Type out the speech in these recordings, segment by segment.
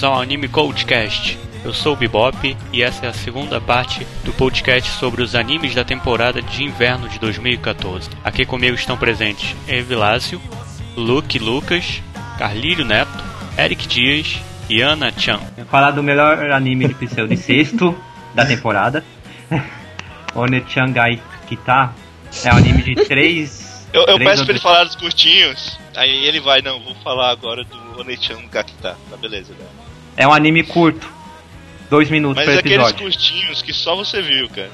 Bem-vindos ao Anime Coachcast. Eu sou o Bebop e essa é a segunda parte do podcast sobre os animes da temporada de inverno de 2014. Aqui comigo estão presentes Evilásio, Luke Lucas, Carlírio Neto, Eric Dias e Ana Chan. Falar do melhor anime de Pseu de sexto da temporada. Onechangai Kita é um anime de três. Eu, eu três peço pra ele falar dos curtinhos, aí ele vai, não, vou falar agora do Onechan Gakita. Tá, beleza, né? É um anime curto. Dois minutos Mas por aqueles episódio. curtinhos que só você viu, cara.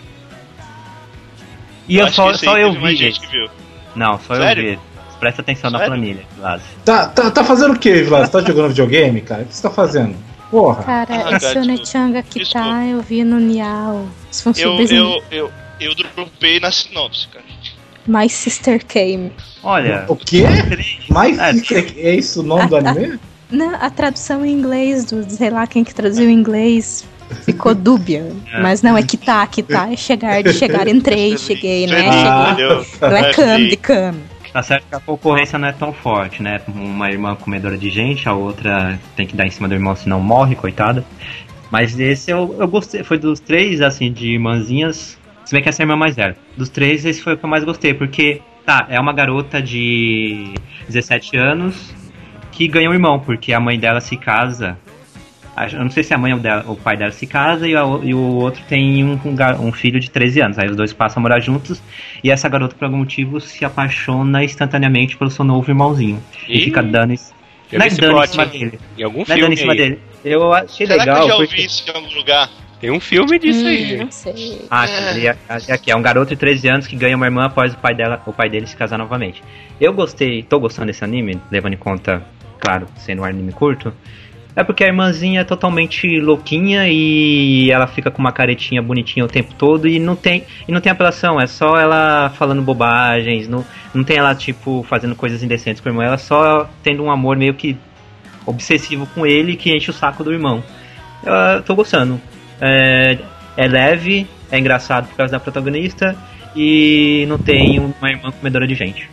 E eu acho só, só eu vi gente viu. Não, só Sério? eu vi. Presta atenção na Sério? planilha, Lázio. Tá, tá, tá fazendo o que, Vlad? Você tá jogando videogame, cara? O que você tá fazendo? Porra. Cara, Ah, esse cara, Onechanga que desculpa. tá, eu vi no Nial. Eu, eu, eu, eu dropei na sinopse, cara. My Sister Came. Olha, O quê? Mais É. é isso o nome do anime? Não, a tradução em inglês, do sei lá quem que traduziu em inglês, ficou dúbia. É. Mas não, é que tá, que tá, é chegar, de chegar, entrei, cheguei, né? Ah. Cheguei. Não é cam, de cam. tá certo que a concorrência não é tão forte, né? Uma irmã comedora de gente, a outra tem que dar em cima do irmão, senão morre, coitada. Mas esse eu, eu gostei, foi dos três, assim, de irmãzinhas. Se bem que essa é a irmã mais velha. Dos três, esse foi o que eu mais gostei, porque, tá, é uma garota de 17 anos que ganha um irmão, porque a mãe dela se casa. Eu não sei se a mãe ou dela- o pai dela se casa e, a o- e o outro tem um, um um filho de 13 anos. Aí os dois passam a morar juntos e essa garota, por algum motivo, se apaixona instantaneamente pelo seu novo irmãozinho. E, Ih, fica dando, em- Já não é dando em cima dele. em algum Não é dando filme em cima aí. dele. Eu achei Será legal. que eu já porque- ouvi isso em algum lugar? Tem um filme disso Hum, aí. não sei. Ah, e a- e aqui, é um garoto de 13 anos que ganha uma irmã após o pai dela, o pai dele se casar novamente. Eu gostei, tô gostando desse anime, levando em conta, claro, sendo um anime curto. É porque a irmãzinha é totalmente louquinha e ela fica com uma caretinha bonitinha o tempo todo e não tem, e não tem apelação, é só ela falando bobagens, não, não tem ela, tipo, fazendo coisas indecentes com o irmão, ela só tendo um amor meio que obsessivo com ele que enche o saco do irmão. Eu tô gostando. É, é leve, é engraçado por causa da protagonista e não tem uma irmã comedora de gente.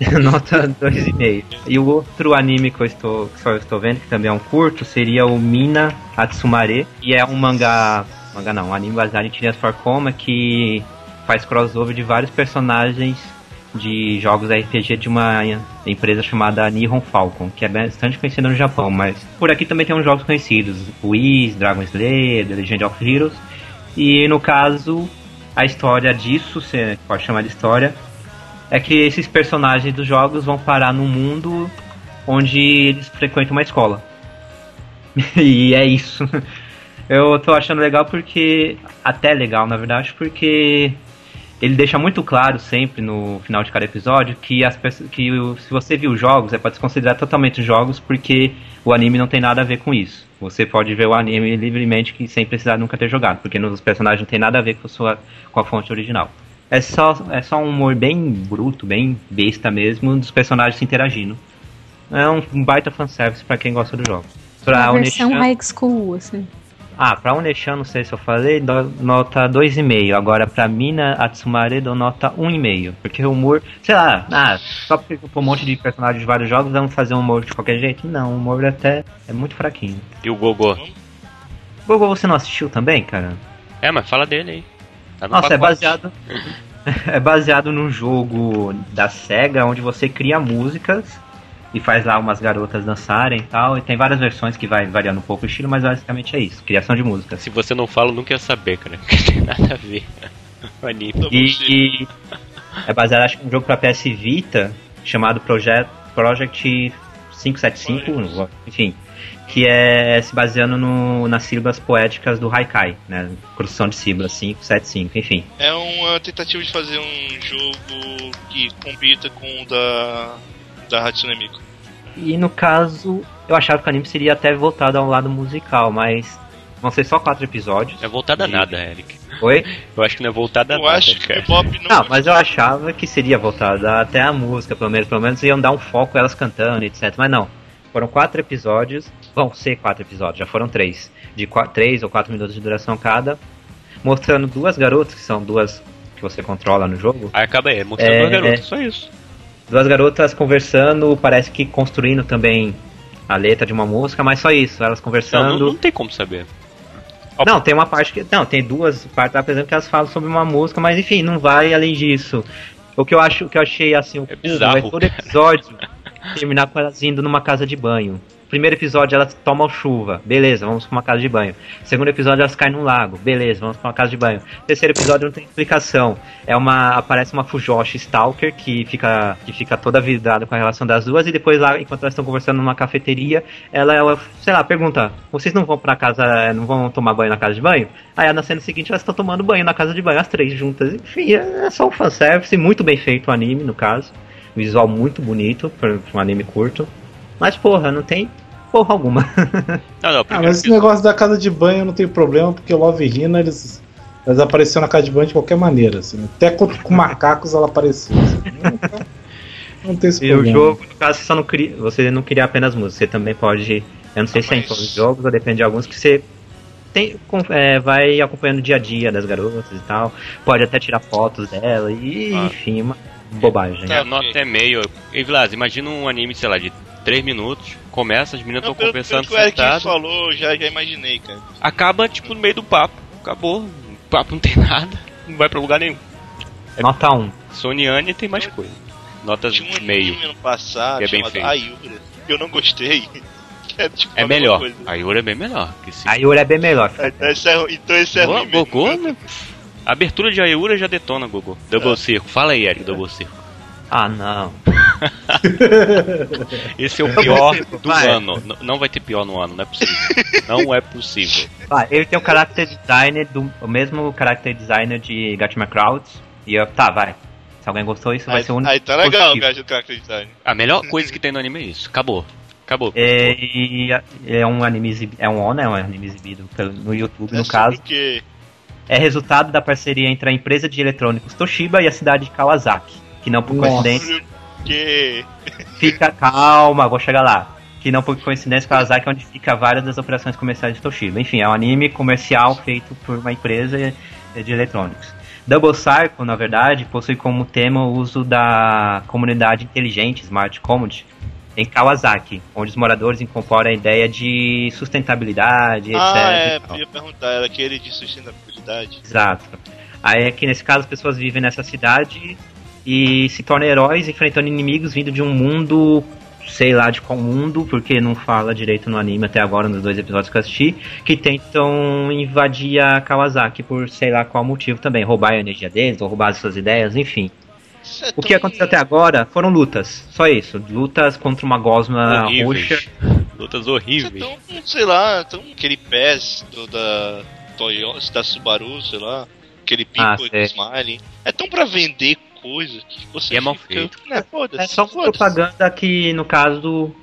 Nota 2,5. E o outro anime que eu estou, que só estou vendo, que também é um curto, seria o Mina Atsumare, e é um mangá, mangá não, um anime baseado em Tirinhas for Coma que faz crossover de vários personagens de jogos RPG de uma empresa chamada Nihon Falcon, que é bastante conhecida no Japão, mas por aqui também tem uns jogos conhecidos, Whis, Dragon Slayer, The Legend of Heroes, e no caso, a história disso, você pode chamar de história, é que esses personagens dos jogos vão parar num mundo onde eles frequentam uma escola. e é isso. Eu tô achando legal porque. Até legal, na verdade, porque ele deixa muito claro sempre no final de cada episódio que, as que se você viu jogos, é para desconsiderar totalmente os jogos porque o anime não tem nada a ver com isso. Você pode ver o anime livremente sem precisar nunca ter jogado, porque nos personagens não tem nada a ver com a, sua, com a fonte original. É só, é só um humor bem bruto, bem besta mesmo, dos personagens se interagindo. É um, um baita fanservice pra quem gosta do jogo. Pra a versão Onichan- high school, assim. ah, pra Oneshan, não sei se eu falei, dou nota 2,5. Agora pra Mina Atsumare dou nota 1,5. Porque o humor, sei lá, ah, só porque um monte de personagens de vários jogos vamos fazer um humor de qualquer jeito? Não, o humor até é muito fraquinho. E o Gogô. Gogo, você não assistiu também, cara? É, mas fala dele aí. Tá no Nossa, é pacote. baseado. é baseado num jogo da SEGA onde você cria músicas e faz lá umas garotas dançarem e tal. E tem várias versões que vai variando um pouco o estilo, mas basicamente é isso, criação de músicas. Se você não fala, nunca ia saber, cara. Porque tem nada a ver. O anime. Tô E, e é baseado acho que em um jogo pra PS Vita chamado Project, Project 575, enfim, que é se baseando no, nas sílabas poéticas do Haikai, né? Construção de sílabas 575, enfim. É uma tentativa de fazer um jogo que compita com o da, da Hatsune Miku. E no caso, eu achava que o anime seria até voltado ao lado musical, mas vão ser só quatro episódios. É voltada a E- nada, Eric. Oi? Eu acho que não é voltada a Eu nada, acho que cara. Bebop não. Não, mas eu achava que seria voltada até a música, pelo menos. Pelo menos iam dar um foco elas cantando, etc. Mas não. Foram quatro episódios. Vão ser quatro episódios, já foram três. De três ou quatro minutos de duração cada. Mostrando duas garotas, que são duas que você controla no jogo. Aí acaba aí, mostrando É, duas garotas, é. só isso. Duas garotas conversando, parece que construindo também a letra de uma música, mas só isso, elas Não, conversando. não, não tem como saber. Não, tem uma parte que. Não, tem duas partes por exemplo, que elas falam sobre uma música, mas enfim, não vai além disso. O que eu acho o que eu achei assim, o É bizarro, é todo episódio terminar com elas indo numa casa de banho. Primeiro episódio elas tomam chuva, beleza, vamos pra uma casa de banho. Segundo episódio elas caem num lago, beleza, vamos pra uma casa de banho. Terceiro episódio não tem explicação. É uma aparece uma Fujoshi Stalker que fica que fica toda vidrada com a relação das duas e depois lá enquanto elas estão conversando numa cafeteria, ela, ela sei lá, pergunta: "Vocês não vão pra casa, não vão tomar banho na casa de banho?" Aí na cena seguinte elas estão tomando banho na casa de banho as três juntas. Enfim, é só um fanservice, muito bem feito o anime no caso. Visual muito bonito para um anime curto. Mas porra, não tem porra alguma. Não, não, Ah, mas esse negócio da casa de banho não tem problema, porque o Love Hina, eles, eles apareceram na casa de banho de qualquer maneira, assim. Até com, com macacos ela aparecia. Assim. Não, não tem esse E o problema. jogo, no caso, você só não cria, você não cria apenas música, você também pode, eu não sei se é em mas- todos os jogos, ou depende de alguns que você tem, com- é, vai acompanhando o dia a dia das garotas e tal, pode até tirar fotos dela e Ah. enfim, uma bobagem. Tá. É, nota é meio. E Vilas, imagina um anime, sei lá, de 3 minutos, começa, as meninas estão pelo, pelo conversando que o falou, já, já imaginei, cara. acaba, tipo, no meio do papo. Acabou. O papo não tem nada, não vai pra lugar nenhum. Nota 1. Soniane tem mais coisa. Notas Tinha um meio. ano passado Que é bem feito. Ayura, que eu não gostei. Que é, tipo, É melhor. coisa. A Yura é bem melhor. Que esse... A Yura é bem melhor. Então esse é, então esse é ruim. Gogô, né? A abertura de Ayura já detona, Gogô. Double É. Circo. Fala aí, Eric, Double Circo. Ah, não. Esse é o pior do vai. ano. N- não vai ter pior no ano, não é possível. Não é possível. Ah, ele tem o character designer do o mesmo character designer de Gatima Crowds. E eu, tá, vai. Se alguém gostou, isso vai Aí, ser o único. aí tá legal, positivo. do character design. A melhor coisa que tem no anime é isso. Acabou. Acabou. É, e é um anime exibido, é um ONA, é um anime exibido pelo- no YouTube, É no caso. o quê? É resultado da parceria entre a empresa de eletrônicos Toshiba e a cidade de Kawasaki. Que não por Nossa. coincidência quê? fica. Calma, vou chegar lá. Que não por coincidência Kawasaki é onde fica várias das operações comerciais de Toshiba. Enfim, é um anime comercial feito por uma empresa de eletrônicos. Double Cycle, na verdade, possui como tema o uso da comunidade inteligente, Smart Community, em Kawasaki, onde os moradores incorporam a ideia de sustentabilidade, etc. Ah, é, eu ia perguntar, era aquele de sustentabilidade. Exato. Aí é que nesse caso as pessoas vivem nessa cidade e se tornam heróis enfrentando inimigos vindo de um mundo, sei lá de qual mundo, porque não fala direito no anime até agora, nos dois episódios que eu assisti, que tentam invadir a Kawasaki por sei lá qual motivo também, roubar a energia deles, ou roubar as suas ideias, enfim. O que aconteceu até agora foram lutas, só isso. Lutas contra uma gosma horríveis. roxa. Lutas horríveis. tão, sei lá, tão aquele PES do, da Toyota, da Subaru, sei lá, aquele pico Ah, do sei. Smiley. É tão pra vender coisa que você E é mal fica, feito. Né, É só propaganda que, no caso.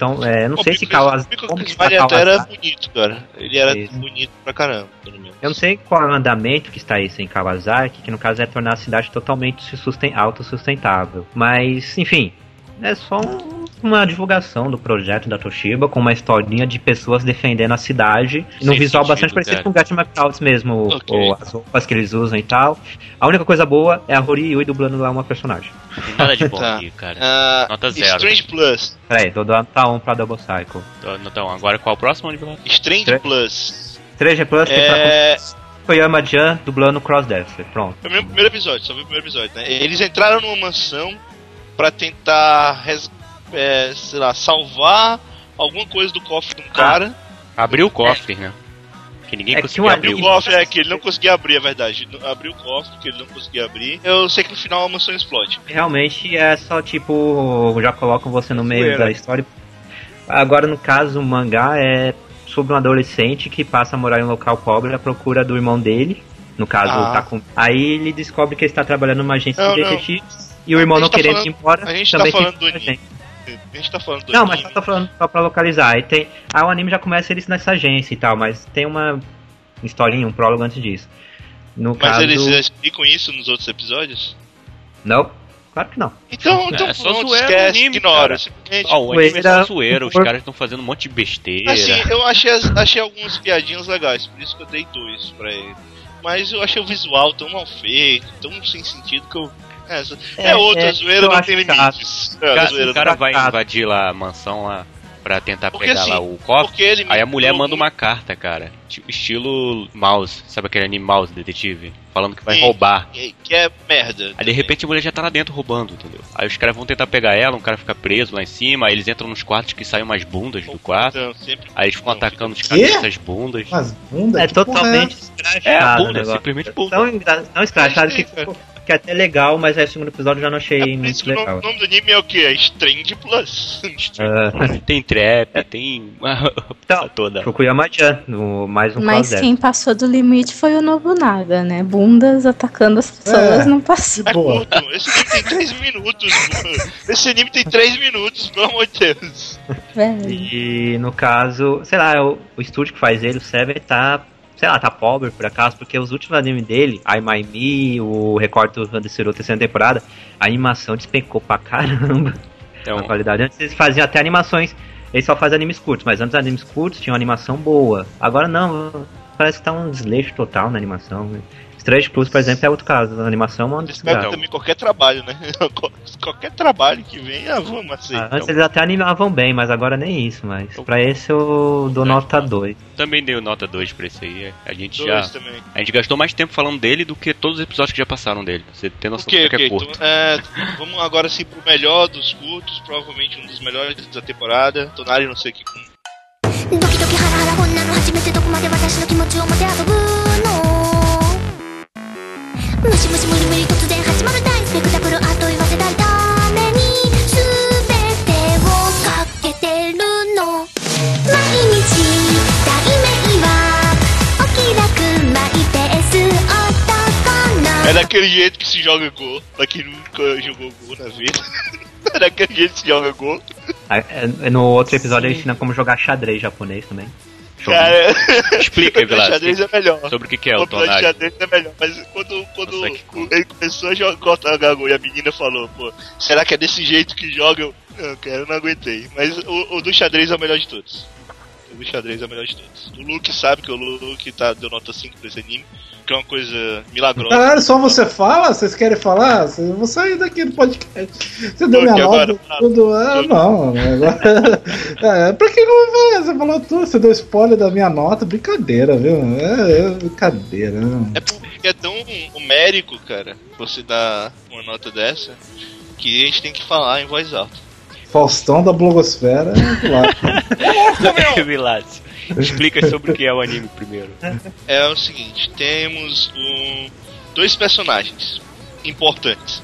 Então, é, não O sei se Kawasaki. O era bonito, cara. Ele era Isso. bonito pra caramba, pelo menos. Eu não sei qual é o andamento que está isso em Kawasaki, que no caso é tornar a cidade totalmente susten autossustentável. Mas, enfim, é só um- uma divulgação do projeto da Toshiba com uma historinha de pessoas defendendo a cidade. num visual sentido, bastante parecido cara. com o Gatima Crowds mesmo, Ok. ou as roupas que eles usam e tal. A única coisa boa é a Hori Yui dublando lá uma personagem. Tem nada de bom Tá. aqui, cara. Ah, Nota zero. Strange Plus. Peraí, tô dando tá um pra Double Cycle. Então, agora qual o próximo nível? Strange Tre- Plus. 3G Plus tem É. pra Koyama Jan dublando Crossdresser. Pronto. Foi o meu primeiro episódio, só vi o primeiro episódio, né? Eles entraram numa mansão pra tentar, res- é, sei lá, salvar alguma coisa do cofre de um cara. Abriu o cofre, né? Que ninguém É conseguiu abrir. Abriu o cofre, é que ele não conseguia abrir, é verdade. Abriu o cofre, que ele não conseguia abrir. Eu sei que no final a mansão explode. Realmente é só tipo. Já colocam você no meio Zoeira. da história. Agora, no caso, o mangá é sobre um adolescente que passa a morar em um local pobre à procura do irmão dele. No caso, Ah. tá com. Aí ele descobre que ele está trabalhando numa agência Não, de detetives. E o irmão não tá querendo falando- ir embora. a gente tá falando do com a gente. Tá falando do Não, mas anime. só tô falando só pra localizar. Aí tem. Aí o anime já começa eles nessa agência e tal, mas tem uma historinha, um prólogo antes disso. No Mas caso. eles explicam isso nos outros episódios? Não, claro que não. Então, então É só pronto, esquece, anime, ignora. Ó, o anime é só Zoeira, os caras estão fazendo um monte de besteira. Assim, eu achei, as- achei algumas piadinhas legais, por isso que eu dei dois pra ele. Mas eu achei o visual tão mal feito, tão sem sentido que eu. É, é, É, outra é, zoeira, não tem chato. limites. É, O cara, o cara vai chato. invadir lá a mansão lá pra tentar Porque pegar assim, lá o ele Aí a mulher manda uma carta, cara. Estilo mouse. Sabe aquele anime mouse detetive? Falando que vai Sim. roubar. Que que é merda. Aí de repente a mulher já tá lá dentro roubando, entendeu? Aí os caras vão tentar pegar ela, um cara fica preso lá em cima, aí eles entram nos quartos que saem umas bundas do quarto. Então, sempre- Aí eles ficam Não, atacando os caras com essas bundas. Mas bunda, É que porra totalmente essa? escrachado É, bunda, simplesmente bunda. Tão, engra- tão escrachado que, ficou- que é até legal, mas aí o segundo episódio eu já não achei É muito que o legal. nome, do anime é o que? É Strange Plus. Ah, Tem trap, tem. Então, toda. Fukuyama-chan, no- mais um Mas quem passou do limite foi o Nobunaga, né? Bundas atacando as pessoas É. não passou. É boa. curto, esse anime tem 3 minutos. Esse anime tem 3 minutos, pelo amor de Deus. Velho. E no caso, sei lá, o, o estúdio que faz ele, o Seven, tá, sei lá, tá pobre por acaso, porque os últimos animes dele, I My Me, o Record do Huddersfield terceira temporada, a animação despencou pra caramba a Então, qualidade. Antes eles faziam até animações, eles só fazem animes curtos, mas antes animes curtos tinham animação boa. Agora não, parece que tá um desleixo total na animação. né? Strange Plus, por exemplo, é outro caso, a animação é uma Eles pegam desgraça. também qualquer trabalho, né? qualquer trabalho que vem, ah, vamos assim. Ah, Antes eles até animavam bem, mas agora nem isso, mas pra esse eu dou nota 2. também deu nota 2 pra esse aí. A gente Dois já. também. A gente gastou mais tempo falando dele do que todos os episódios que já passaram dele. Você tem noção Ok, do que ok. é Então, curto. é, vamos agora sim pro melhor dos cultos, provavelmente um dos melhores da temporada. Tonari, não sei o que. ドキドキハラハラこんなの初めてどこまで私の気持ちを持て遊ぶの ムシムシ無理無理突然始まる大スペクタクルあっと言わせたいために全てをかけてるの毎日題名はお気楽マイペース男の É daquele jeito que se joga gol. Pra quem nunca jogou gol na vida. é daquele jeito que se joga gol. Ah, No outro episódio ele ensina como jogar xadrez japonês também. Cara, Explica, o Vilas. xadrez é melhor. Sobre o que, que é o o de Tonari. xadrez é melhor, mas quando, quando Nossa, que o- ele começou a jogar Gago e a menina falou, pô, será que é desse jeito que joga? Eu, não, cara, eu não aguentei. Mas o, o do xadrez é o melhor de todos. O xadrez é o melhor de todos. O Luke sabe que o Luke tá, deu nota 5 pra esse anime, que é uma coisa milagrosa. Caralho, só você fala? Vocês querem falar? Eu vou sair daqui do podcast. Você deu minha Porque nota, tudo. Ah, não. Agora... É, pra que que eu vou falar? Você falou tudo, você deu spoiler da minha nota. Brincadeira, viu? É, é brincadeira. Né? É porque é tão homérico, cara, você dar uma nota dessa, que a gente tem que falar em voz alta. Faustão da blogosfera. é claro. Vilas. Explica sobre o que é o anime primeiro. É o seguinte, temos um, dois personagens importantes.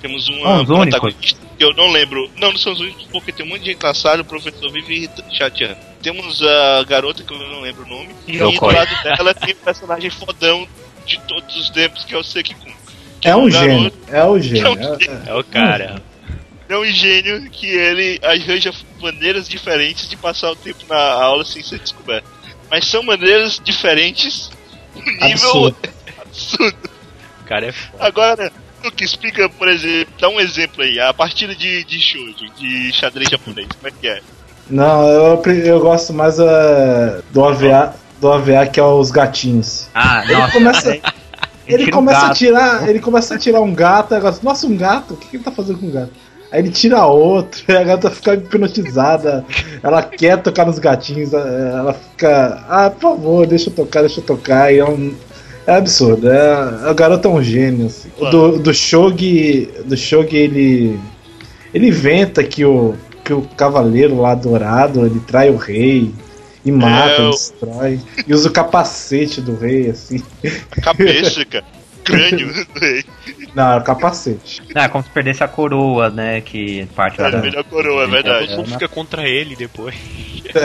Temos uma Ah, únicos? protagonista que eu não lembro. Não, não são os únicos porque tem um monte de gente cansado, o professor vive chateando. Temos a garota que eu não lembro o nome. E do Yokoi. lado dela tem o personagem fodão de todos os tempos, que é o Sekikun. Que É um garoto- gênio. É o É um gênio. gênio. É o cara. É um gênio que ele arranja maneiras diferentes de passar o tempo na aula sem ser descoberto. Mas são maneiras diferentes no nível Absurdo. absurdo. O cara é foda. Agora, o que explica, por exemplo, dá um exemplo aí, a partida de, de shoujo, de xadrez japonês, como é que é? Não, eu, eu gosto mais uh, do AVA, do AVA que é os gatinhos. Ah, Ele nossa. começa- Ele tira um começa a gato. tirar, ele começa a tirar um gato, aí gosta, nossa, um gato? O que, que ele tá fazendo com o gato? Aí ele tira outro, a gata fica hipnotizada, ela quer tocar nos gatinhos, ela fica, ah, por favor, deixa eu tocar, deixa eu tocar, e é um. É absurdo, é, o garoto é um gênio. Assim. Do, do Shogi. Do Shogi ele. Ele inventa que o, que o cavaleiro lá dourado ele trai o rei e mata, É, o- destrói. E usa o capacete do rei, assim. Cabeça, cara. Crânio rei. Não, é o capacete. Ah, é como se perdesse a coroa, né? Que parte lá É a da. melhor coroa, é verdade. Todo mundo fica contra ele depois.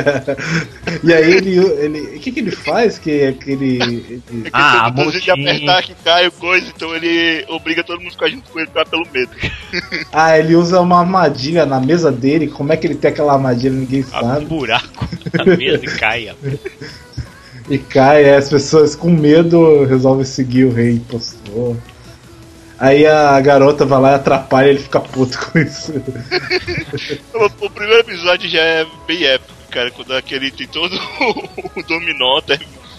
E aí ele. ele o que, que ele faz? Que, que ele. ele- É que Ah, ele tem de motim. apertar que cai o coisa, então ele obriga todo mundo a ficar junto com ele pra pelo medo. Ah, ele usa uma armadilha na mesa dele. Como é que ele tem aquela armadilha? Ninguém Abre um sabe. buraco na mesa e cai. E cai, aí as pessoas com medo resolvem seguir o rei impostor. Aí a garota vai lá e atrapalha e ele fica puto com isso. O, primeiro episódio já é bem épico, cara, quando aquele tem todo o dominó,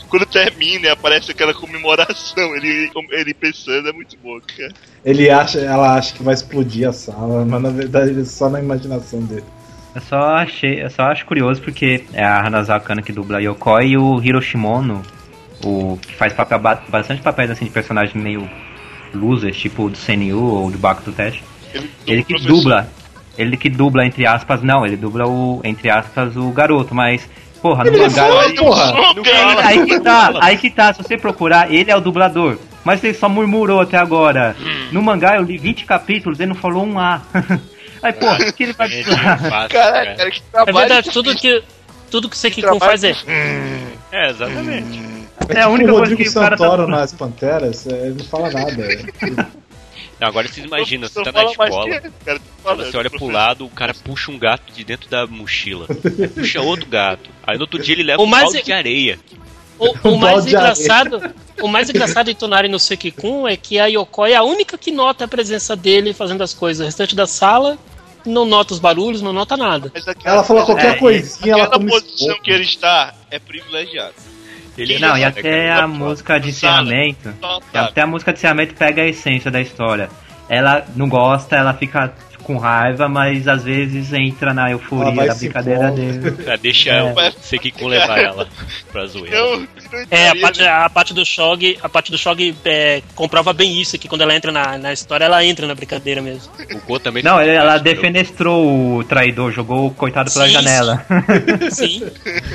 quando termina e aparece aquela comemoração, ele, ele pensando, é muito bom, cara. Ele acha, ela acha que vai explodir a sala, mas na verdade é só na imaginação dele. Eu só achei, eu só acho curioso porque é a Hanazaki Kana que dubla Yokoi e o Hiroshimono, o que faz papel, ba- bastante papéis assim de personagem meio losers, tipo do CNU ou do Baku do Teste. Ele, Ele que professor- dubla, ele que dubla entre aspas, não, ele dubla o entre aspas o garoto, mas porra, no Ele mangá fala, Aí, porra! não fala. Aí que tá, aí que tá, se você procurar, ele é o dublador. Mas ele só murmurou até agora. No mangá eu li 20 capítulos, ele não falou um A. Aí, pô, o que ele vai precisar? fácil, Caralho, cara. cara, que É trabalho. verdade, tudo que, tudo que o Sekikun trabalho- faz é. É, exatamente. É, É a tipo única o coisa que o cara tá- Santoro nas Panteras, é, ele não fala nada. Não, agora vocês imaginam, você tá na mais escola, que- cara, falando, você olha pro lado, o cara puxa um gato de dentro da mochila. Aí puxa outro gato. Aí no outro dia ele leva O um mais- balde de areia. O, Um o mais balde de areia. engraçado, o mais engraçado de Tonari no Sekikun é que a Yokoi é a única que nota a presença dele fazendo as coisas. O restante da sala não nota os barulhos, não nota nada. Mas aquela- Ela fala qualquer É, coisinha, ela Aquela posição que ele está é privilegiado. Ele Não, e é até a música de encerramento. E. Até a música de encerramento pega a essência da história. Ela não gosta, ela fica com raiva, mas às vezes entra na Ela euforia da brincadeira dele. Ah, deixa É. o Sekikun levar ela pra zoeira. Eu, É, a parte, né? a parte do Shog, a parte do Shog é, comprova bem isso, que quando ela entra na, na história, ela entra na brincadeira mesmo. O Go também Não, ela viu? defenestrou o traidor, jogou o coitado pela Sim, janela. Sim.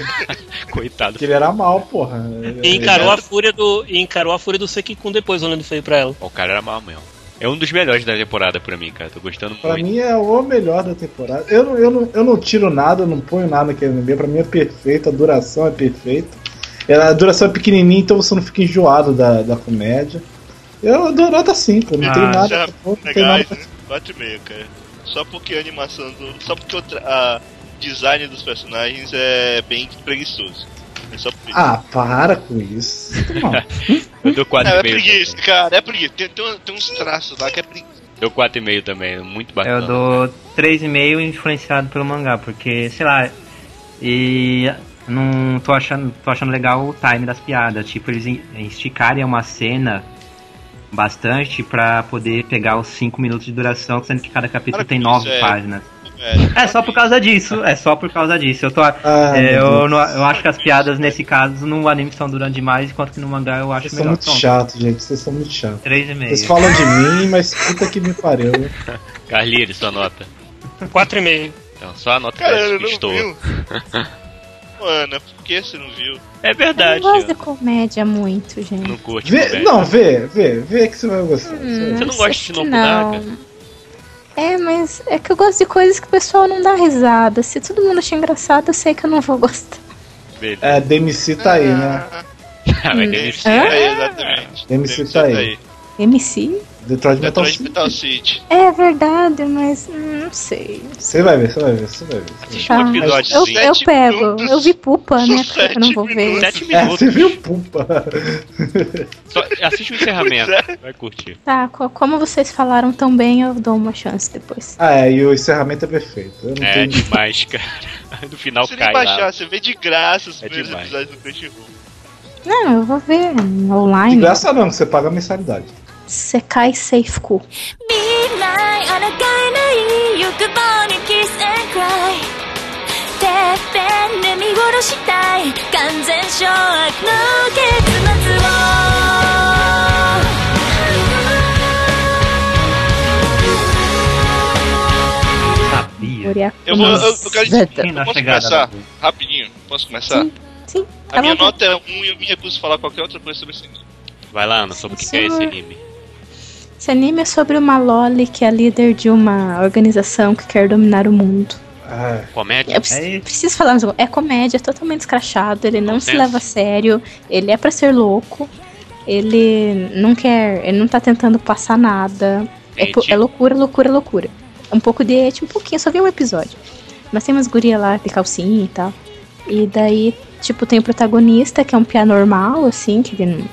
Coitado. Porque ele era mal, porra. E encarou a fúria do. E encarou a fúria do Sekikun depois, olhando feio pra ela. O cara era mal mesmo. É um dos melhores da temporada pra mim, cara. Tô gostando Pra muito. mim é o melhor da temporada. Eu, não- eu, não, eu não tiro nada, eu não ponho nada naquele anime. Pra mim é perfeito, a duração é perfeita. Ela- A duração é pequenininha, então você não fica enjoado da, da comédia. Eu dou nota 5, não Ah, tem nada. Já não tem nada legais, pra... né? 4,5, cara. Só porque a animação do. Só porque o tra- a design dos personagens é bem preguiçoso. É. Ah, para com isso. Eu dou 4,5. é, é também. preguiça, cara, é preguiça. Tem, tem, tem uns traços lá que é preguiça. Dou 4,5 também. Muito bacana. Eu dou 3,5 influenciado pelo mangá, porque, sei lá, e não tô achando, tô achando legal o time das piadas. Tipo, eles esticarem uma cena bastante pra poder pegar os 5 minutos de duração, sendo que cada capítulo Para tem com 9 isso, é. páginas. É, É só por causa disso, é só por causa disso. Eu, tô, Ah, é, eu, não- eu acho que as piadas nesse caso no anime estão durando demais, enquanto que no mangá eu acho Vocês são melhor. muito chatos, gente. Vocês são muito chatos. Vocês 3,5. falam de mim, mas puta que me pariu. Carlinhos, sua nota. 4,5. Então, só a nota Cara, que eu não estou. viu. Ana, por que você não viu? É Eu verdade. não gosto de comédia muito, gente. Não curte Vê, comédia. não, vê, vê, vê que você vai gostar. Hum, Você não gosta de Nobunaga? É, mas é que eu gosto de coisas que o pessoal não dá risada. Se todo mundo achar engraçado, eu sei que eu não vou gostar. Beleza. É, DMC tá aí, né? Ter esse- Hã? É, exatamente. MC Deve tá aí. MC? Detroit Metal Detroit City. Metal City. É verdade, mas hum, não sei. Você vai ver, você vai ver, você vai ver. Assiste Tá. um episódio. Eu, eu pego. minutos. Eu vi pupa, né? Eu não vou sete ver? minutos. Sete É, minutos. você viu Pupa? Só assiste o encerramento. Pois Vai curtir. Tá, co- como vocês falaram tão bem, eu dou uma chance depois. Ah, é, e o encerramento é perfeito. Eu não É tenho... demais, cara. No final Você nem cai baixar, lá. você vê de graça os É primeiros demais. episódios do Crunchyroll. Não, eu vou ver De online. graça não, que você paga a mensalidade. Sekai Seifuku. Sabia. Eu vou, eu, eu quero dizer, eu posso começar né? rapidinho? Posso começar? Sim, sim. A tá minha nota é 1 um, e eu me recuso a falar qualquer outra coisa sobre esse anime. Vai lá, Ana, sobre o que é esse anime. Esse anime é sobre uma Loli que é líder de uma organização que quer dominar o mundo. Ah, Comédia? Eu preciso, É preciso falar mais uma coisa. É comédia, é totalmente escrachado. Ele não se Consenso. leva a sério. Ele é pra ser louco. Ele não quer. Ele não tá tentando passar nada. É, é loucura, loucura, loucura. Um pouco de et, um pouquinho, só vi um episódio. Mas tem umas gurias lá de calcinha e tal. E daí, tipo, tem o protagonista, que é um piá normal, assim, que ele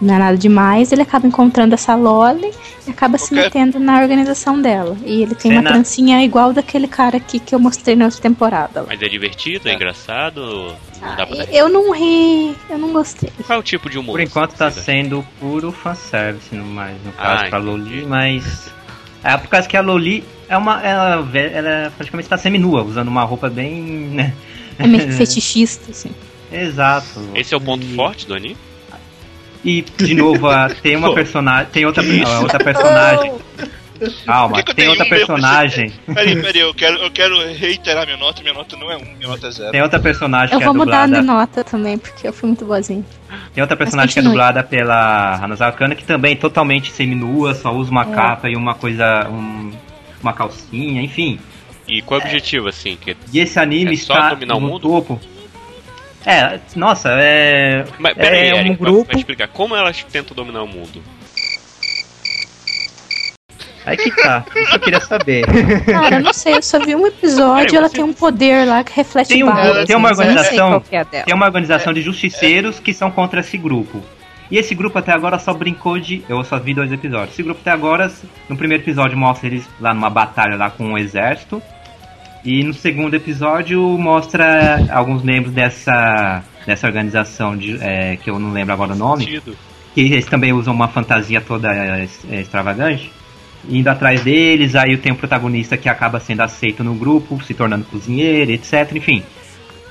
não, é nada demais. Ele acaba encontrando essa Loli e acaba se metendo na organização dela. E ele tem uma trancinha igual daquele cara aqui que eu mostrei na outra temporada. Mas é divertido, é, É. engraçado. Não dá pra dar. Eu não ri, eu não gostei. Qual é o tipo de humor? Por enquanto tá sendo puro fanservice, no, mais, no caso, Ah, pra. Loli, mas. É por causa que a Loli é uma. Ela, ela praticamente tá seminua, usando uma roupa bem. né? É meio fetichista, assim. Exato. Esse é o ponto E- forte do anime? E, de novo, a- tem uma personagem. Tem outra, a outra personagem. Calma, que que eu tem outra um personagem. Peraí, peraí, eu quero, eu quero reiterar minha nota. Minha nota não é 1, minha nota é 0. Tem outra personagem Eu que é vou mudar a dublada. minha nota também, porque eu fui muito boazinha. Tem outra personagem que é dublada pela Hanazawa Kana, que também é totalmente seminua, só usa uma É. capa e uma coisa. um- uma calcinha, enfim. E qual é o objetivo, assim? Que... E esse anime É só está no mundo? topo. É, nossa, é. Mas peraí, é um Eric, grupo. pra explicar. Como elas tentam dominar o mundo? Aí que tá, isso eu queria saber. Cara, eu não sei, eu só vi um episódio e ela tem um poder lá que reflete Tem um- balas, tem uma organização- é. Tem uma organização de justiceiros que são contra esse grupo. E esse grupo até agora só brincou de. Eu só vi dois episódios. Esse grupo até agora, no primeiro episódio, mostra eles lá numa batalha lá com um exército. E no segundo episódio mostra alguns membros dessa, dessa organização de, é, que eu não lembro agora o nome. Sentido. que eles também usam uma fantasia toda é, é, extravagante. Indo atrás deles, aí tem o protagonista que acaba sendo aceito no grupo, se tornando cozinheiro, etc. Enfim,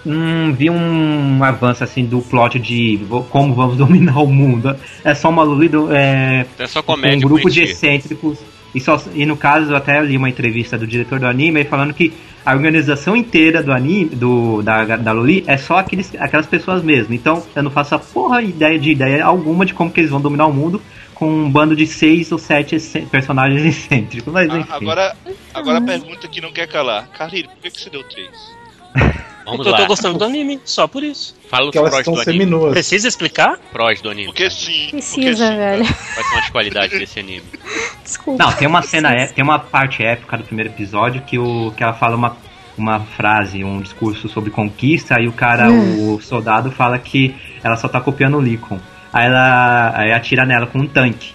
hum, vi um avanço assim do plot de como vamos dominar o mundo. É só uma luta, é, É só com um comédia grupo de excêntricos. E, só, e no caso, eu até li uma entrevista do diretor do anime falando que a organização inteira do anime, do, da, da Loli, é só aqueles, aquelas pessoas mesmo. Então eu não faço a porra ideia de ideia alguma de como que eles vão dominar o mundo com um bando de seis ou sete personagens excêntricos. Mas Ah, enfim. agora, agora a pergunta que não quer calar. Carlinhos, por que, que você deu 3? Vamos Porque eu lá. tô gostando do anime, só por isso. Fala os prós do anime. seminuas. Precisa explicar? Prós do anime. Porque sim. Precisa, porque velho. Quais são as qualidades desse anime? Desculpa. Não, tem uma cena, é, tem uma parte épica do primeiro episódio que, o, que ela fala uma, uma frase, um discurso sobre conquista, aí o cara, Hum. o soldado, fala que ela só tá copiando o Lincoln. Aí ela aí atira nela com um tanque.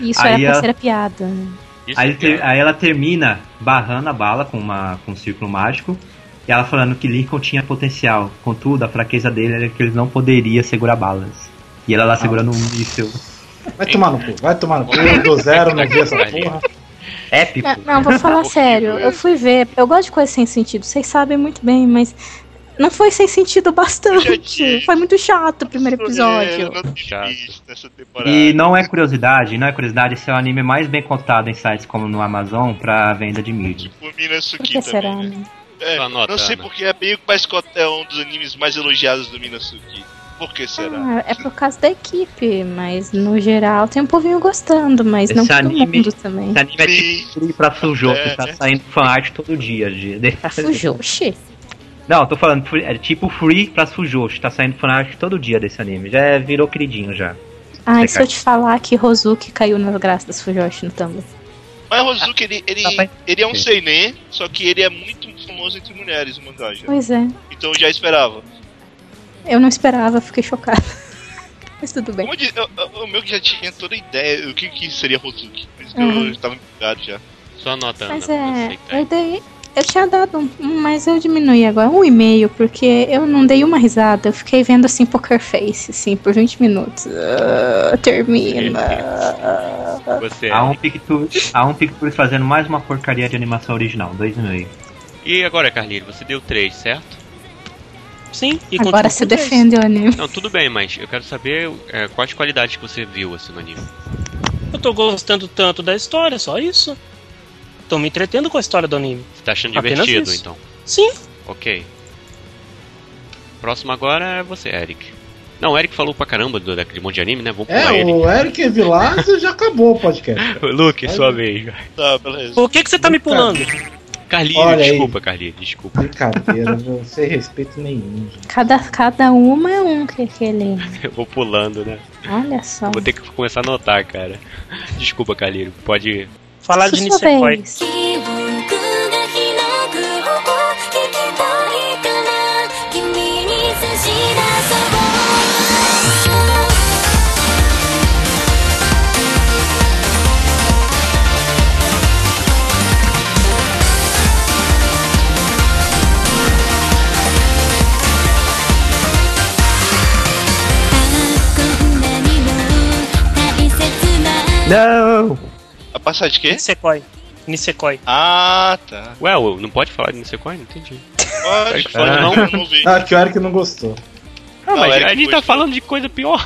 Isso Aí era pra a- ser a piada. Aí, é piada. aí ela termina barrando a bala com, uma, com um círculo mágico. E ela falando que Lincoln tinha potencial. Contudo, a fraqueza dele era que ele não poderia segurar balas. E ela lá segurando um míssil Vai tomar no cu, vai tomar no cu. Eu dou zero, não vi essa porra. épico. Não, não, vou falar sério. Eu fui ver. Eu gosto de coisas sem sentido. Vocês sabem muito bem, mas não foi sem sentido bastante. Foi muito chato o primeiro É, episódio. E não é curiosidade, não é curiosidade, esse é o anime mais bem cotado em sites como no Amazon pra venda de mídia. O Por que será, também, né? É, Sua nota, não sei Ana. porque é meio que mais é um dos animes mais elogiados do Minasuki. Por que será? Ah, é por causa da equipe, mas no geral tem um povinho gostando, mas não Esse todo anime- mundo também. Esse anime é tipo free pra Sujo, É, que tá saindo fanart todo dia. De, Fujoshi? Não, tô falando, é tipo free pra Sujoshi, tá saindo fanart todo dia desse anime. Já é- virou queridinho já. Ai, Você se eu te falar que Rozuki caiu nas graças das Fujoshi no Tumblr. Mas Rozuki, ele, ele, ele é um seinen, só que ele é muito famoso entre mulheres, o mangá já. Pois é. Então eu já esperava. Eu não esperava, fiquei chocada. Mas tudo bem. Eu eu- o meu que já tinha toda a ideia do que, que seria isso que Uhum. eu estava empolgado já. Sua nota, Mas Ana. é, tá aí. eu dei. Eu tinha dado um, mas eu diminuí agora, um e meio, porque eu não dei uma risada, eu fiquei vendo assim Poker Face, assim, por 20 minutos. Ah, termina. Você, Há um. Pictours, há um Pictours fazendo mais uma porcaria de animação original, dois e meio. E agora, Carlinhos, você deu 3, certo? Sim, e Agora continua se defende o anime. Não, tudo bem, mas eu quero saber é, quais qualidades que você viu assim, no anime. Eu tô gostando tanto da história, só isso. Tô me entretendo com a história do anime. Você tá achando Apenas divertido, isso. então? Sim, Ok. Próximo agora é você, Eric. Não, o Eric falou pra caramba do, daquele monte de anime, né? Vamos pular É, ele. o Eric Vilas já acabou o podcast. Luke, sua vez. Tá, beleza. por que, que você tá me pulando? Carlinhos, Olha aí. desculpa, Carlinhos, desculpa. Brincadeira, viu? sem respeito nenhum. gente. Cada, cada uma é um que aquele. Eu vou pulando, né? Olha só. Vou ter que começar a anotar, cara. Desculpa, Carlinhos. Pode. Falar de Nisekoi. Não! A passar de quê? Nisekoi. Nisekoi. Ah, tá. Ué, não pode falar de Nisekoi? Não entendi. Pode, Ah. pode não, eu não vi. Ah, que o Eric não gostou. Não, mas Eric a gente tá falando de coisa pior.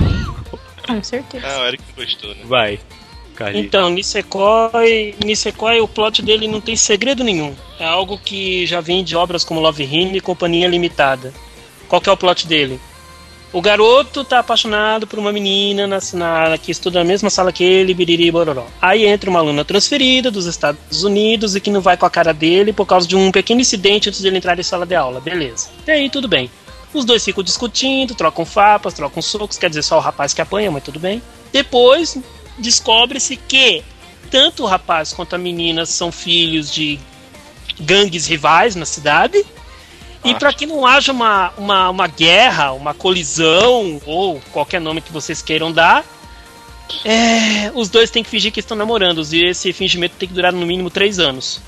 Com certeza. Ah, o Eric gostou, né? Vai, Carlinhos. Então, Nisekoi, Nisekoi, o plot dele não tem segredo nenhum. É algo que já vem de obras como Love Hime e Companhia Limitada. Qual que é o plot dele? O garoto tá apaixonado por uma menina na, na- que estuda na mesma sala que ele, biriri bororó. Aí entra uma aluna transferida dos Estados Unidos e que não vai com a cara dele por causa de um pequeno incidente antes dele entrar em sala de aula. Beleza. E aí, tudo bem. Os dois ficam discutindo, trocam fapas, trocam socos, quer dizer, só o rapaz que apanha, mas tudo bem. Depois, descobre-se que tanto o rapaz quanto a menina são filhos de gangues rivais na cidade. E para que não haja uma, uma, uma guerra, uma colisão, ou qualquer nome que vocês queiram dar, é, os dois têm que fingir que estão namorando. E esse fingimento tem que durar no mínimo três anos.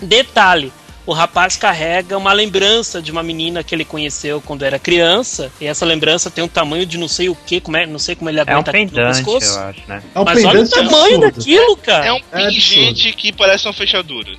Detalhe: o rapaz carrega uma lembrança de uma menina que ele conheceu quando era criança. E essa lembrança tem um tamanho de não sei o que, como é, não sei como ele É um aguenta aquilo no pendante, pescoço. eu acho, né? É um Mas olha o tamanho absurdo. daquilo, cara. É um É pingente que parece uma fechadura.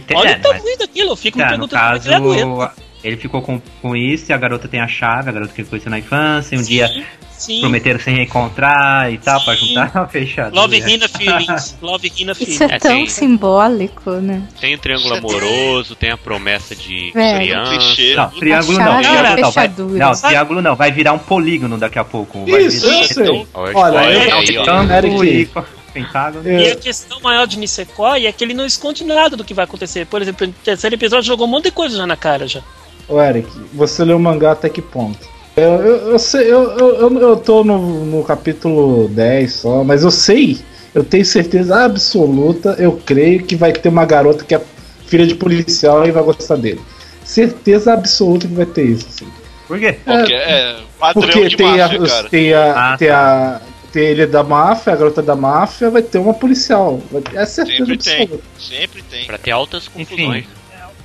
Que tem, Olha é, o tamanho daquilo. Eu fico me Tá, no perguntando como é que ele aguenta. caso, ele ficou com, com isso e a garota tem a chave, a garota que ele conheceu na infância, e um dia Sim. prometeram se reencontrar e tal, pra Sim. juntar uma fechadura. Love Hina Feelings. Love Hina Isso Feelings. é É, tão tem- simbólico, né? Tem o triângulo amoroso, tem a promessa de Velho. criança. Não, triângulo não, chave triângulo é não, vai, não, triângulo não, vai virar um polígono daqui a pouco. Vai Isso, virar eu sei. Olha, Olha, olha eu- aí, ó. retângulo Eric. e co- pentágono. E É, a questão maior de Nisekoi é que ele não esconde nada do que vai acontecer. Por exemplo, no terceiro episódio jogou um monte de coisa já na cara já. Ô Eric, você leu o mangá até que ponto? Eu, eu, eu sei, eu, eu, eu, eu tô no, no capítulo 10 só, mas eu sei, eu tenho certeza absoluta, eu creio que vai ter uma garota que é filha de policial e vai gostar dele. Certeza absoluta que vai ter isso. assim. Por quê? Porque é padrão Porque de tem, máfia, a, cara. tem, a, Ah, tem, tá. a, tem ele da máfia, a garota da máfia, vai ter uma policial. Vai- É certeza Sempre tem. Sempre tem. Pra ter altas confusões.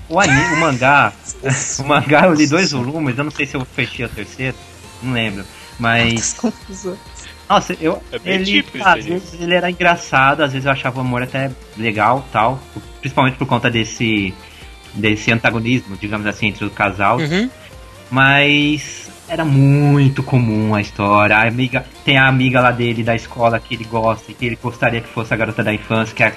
O, anime, o mangá, o mangá eu li dois volumes, eu não sei se eu fechei o terceiro, não lembro. Mas, nossa, eu, É bem ele, às vezes ele era engraçado, às vezes eu achava o amor até legal, tal, principalmente por conta desse, desse antagonismo, digamos assim, entre o casal. Uhum. Mas era muito comum a história. A amiga, tem a amiga lá dele da escola que ele gosta e que ele gostaria que fosse a garota da infância, que é,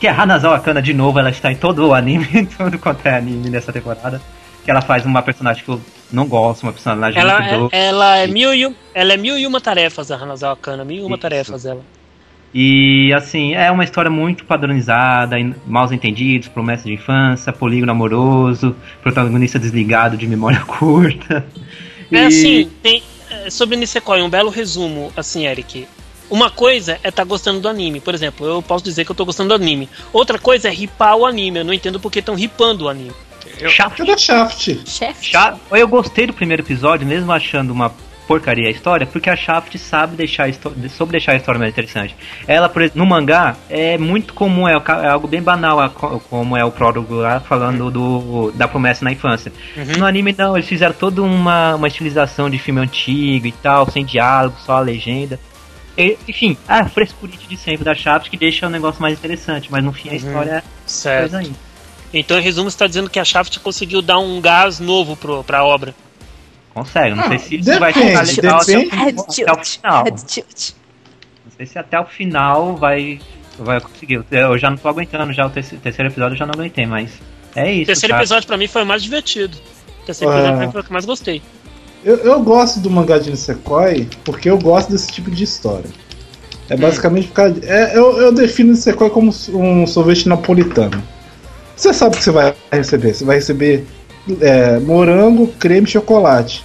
que é a Hanazawa Akana de novo, ela está em todo o anime, em todo quanto é anime nessa temporada. Que ela faz uma personagem que eu não gosto, uma personagem Ela, muito é, doce. ela, é mil e um, ela é mil e uma tarefas, a Hanazawa Kana. Mil e uma Isso. tarefas ela. E assim, é uma história muito padronizada, maus entendidos, promessa de infância, polígono amoroso, protagonista desligado de memória curta. É assim, tem. é, Sobre Nisekoi, um belo resumo, assim, Eric. Uma coisa é estar gostando do anime. Por exemplo, eu posso dizer que eu tô gostando do anime. Outra coisa é ripar o anime. Eu não entendo porque estão ripando o anime. Cadê Shaft? Chefe. Cha- Eu gostei do primeiro episódio, mesmo achando uma porcaria a história, porque a Shaft sabe deixar a histó- soube deixar a história mais interessante. Ela, por exemplo, no mangá, é muito comum, é, é algo bem banal, a co- como é o prólogo lá falando do, da promessa na infância. Uhum. No anime, não, eles fizeram toda uma, uma estilização de filme antigo e tal, sem diálogo, só a legenda. E, enfim, a frescurite de sempre da Shaft que deixa o negócio mais interessante, mas no fim a Uhum. história é coisa aí. Então, em resumo, você está dizendo que a Shaft conseguiu dar um gás novo pro, pra obra. Consegue, não Ah, sei se isso vai depende, ficar legal até o, depende. Head até o final. Head tilt. Não sei se até o final vai, vai conseguir. Eu já não tô aguentando, já o terceiro, terceiro episódio eu já não aguentei, mas é isso. O terceiro tá? episódio pra mim foi o mais divertido. O terceiro Ah. episódio pra mim foi o que eu mais gostei. Eu, eu gosto do mangá de Nisekoi porque eu gosto desse tipo de história. É basicamente por causa. de- é, eu, eu defino Nisekoi como um sorvete napolitano. Você sabe o que você vai receber. Você vai receber é, morango, creme e chocolate.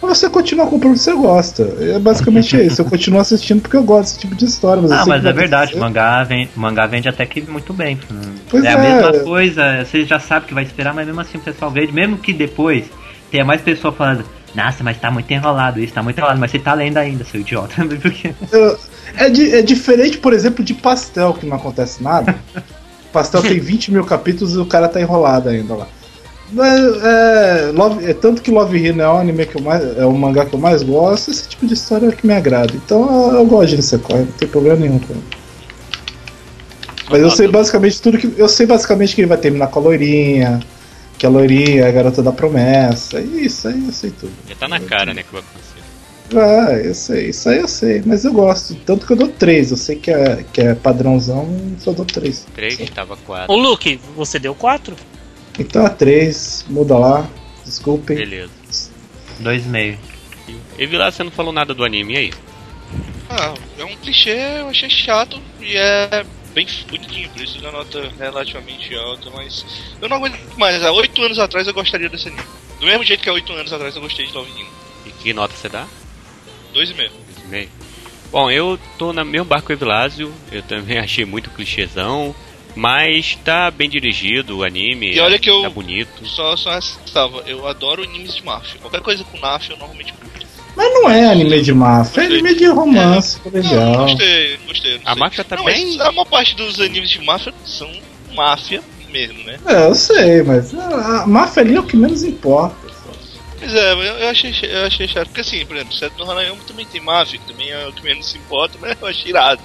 Você continua comprando o que você gosta. É basicamente isso. Eu continuo assistindo porque eu gosto desse tipo de história. Mas Ah, mas é verdade, mangá, vem, mangá vende até que muito bem. Pois é a é. mesma coisa, você já sabe que vai esperar, mas mesmo assim o pessoal vende, mesmo que depois tenha mais pessoa falando, nossa, mas tá muito enrolado isso, tá muito enrolado, mas você tá lendo ainda, seu idiota. Porque É, é diferente, por exemplo, de pastel, que não acontece nada. pastel tem 20 mil capítulos e o cara tá enrolado ainda lá. Mas, é, Love- é tanto que Love Hina é o anime que eu mais. É o mangá que eu mais gosto, esse tipo de história é que me agrada. Então eu, eu gosto de Nisekoi, não tem problema nenhum com ele. Mas eu sei basicamente tudo que. Eu sei basicamente que ele vai terminar com a loirinha. Que a loirinha é a garota da promessa. É Isso aí eu sei tudo. Já tá na cara, né, que vai acontecer. Ah, eu sei, isso aí eu sei, mas eu gosto. Tanto que eu dou 3. Eu sei que é, que é padrãozão, só dou 3. 3, tava 4. Ô Luke, você deu 4? Então é 3, muda lá. Desculpem. Beleza. Dois e meio. Vilar, você não falou nada do anime, e aí? Ah, é um clichê, eu achei chato e é bem bonitinho, por isso dá nota relativamente alta, mas eu não aguento mais. Há oito anos atrás eu gostaria desse anime. Do mesmo jeito que há oito anos atrás eu gostei de Love Hina. E que nota você dá? Dois e meio. 2,5. Bom, eu tô no mesmo barco com o Evilásio, eu também achei muito clichêzão, mas tá bem dirigido o anime, E olha que eu- tá bonito. Só, só ressalva, eu adoro animes de máfia. Qualquer coisa com máfia eu normalmente curto. Mas não é anime de máfia, é anime de romance, Não, colegial. gostei, gostei. não A sei. máfia tá não, bem- mas A maior parte dos animes de máfia são máfia mesmo, né? É, eu sei, mas a a máfia ali é o que menos importa. Pois é, eu, eu achei, eu achei chato. Porque assim, por exemplo, Seto no Hanayama também tem máfia, que também é o que menos importa, mas eu achei irado.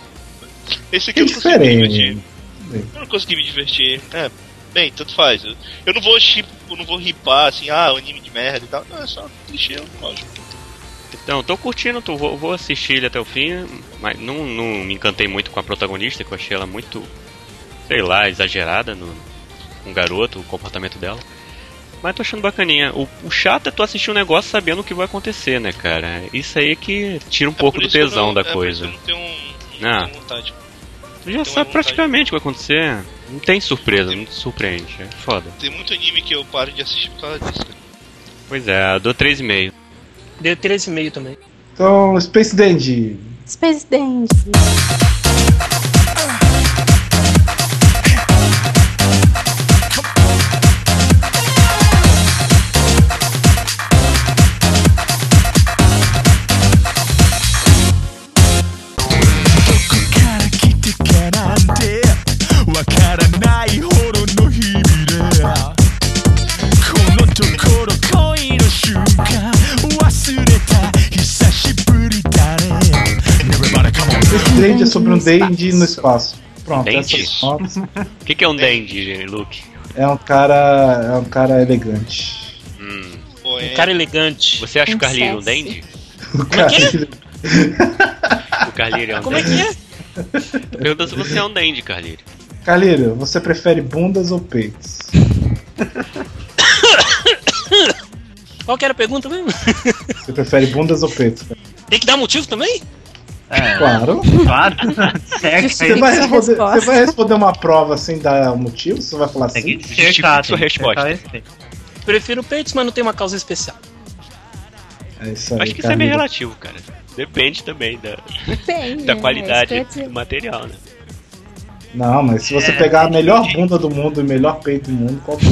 Esse aqui É eu não diferente. Divertir. Eu não consegui me divertir. É, bem, tanto faz. Eu, eu não vou chip, eu não vou ripar assim, ah, o anime de merda e tal. Não, é só clichê, lógico. Então, tô curtindo, tô, vou, vou assistir ele até o fim, mas não, não me encantei muito com a protagonista, que eu achei ela muito, sei lá, exagerada no, o garoto, o comportamento dela. Mas tô achando bacaninha. O, o chato é tu assistir um negócio sabendo o que vai acontecer, né, cara? Isso aí que tira um É pouco por do isso tesão não- da é por coisa. isso que eu não tenho, um, Ah. não tenho vontade. Já Tem sabe praticamente o que vai acontecer. Não tem surpresa, não te surpreende. É foda. Tem muito anime que eu paro de assistir por causa disso. cara. Pois é, eu dou 3,5. Deu 13,5 também. Então, Space Dandy. Space Dandy. Dandy é sobre um Dandy no espaço. Pronto, Dandy? essas notas. O que, que é um dandy, Luke? É um cara. É um cara elegante. Hum, Pô, é, Um cara elegante. você acha o Um Carlinho um sexy. dandy? O cara. O Carlinho é um Como é que é? Pergunta se você é um dandy, Carlinho. Calheiro, você prefere bundas ou peitos? Qual que era a pergunta mesmo? Você prefere bundas ou peitos? cara? Tem que dar motivo também? É, Claro. claro. Certo. Você vai, responder, resposta. você vai responder uma prova sem dar motivo? Você vai falar Tem assim? que sua tem que dissertar resposta. esse- Prefiro peitos, mas não tem uma causa especial. É isso aí, Acho que isso é bem Calheiro. relativo, cara. Depende também da, Depende. da né? qualidade ia do material, né? Não, mas se você É, pegar a melhor bunda do mundo e o melhor peito do mundo, qual que é?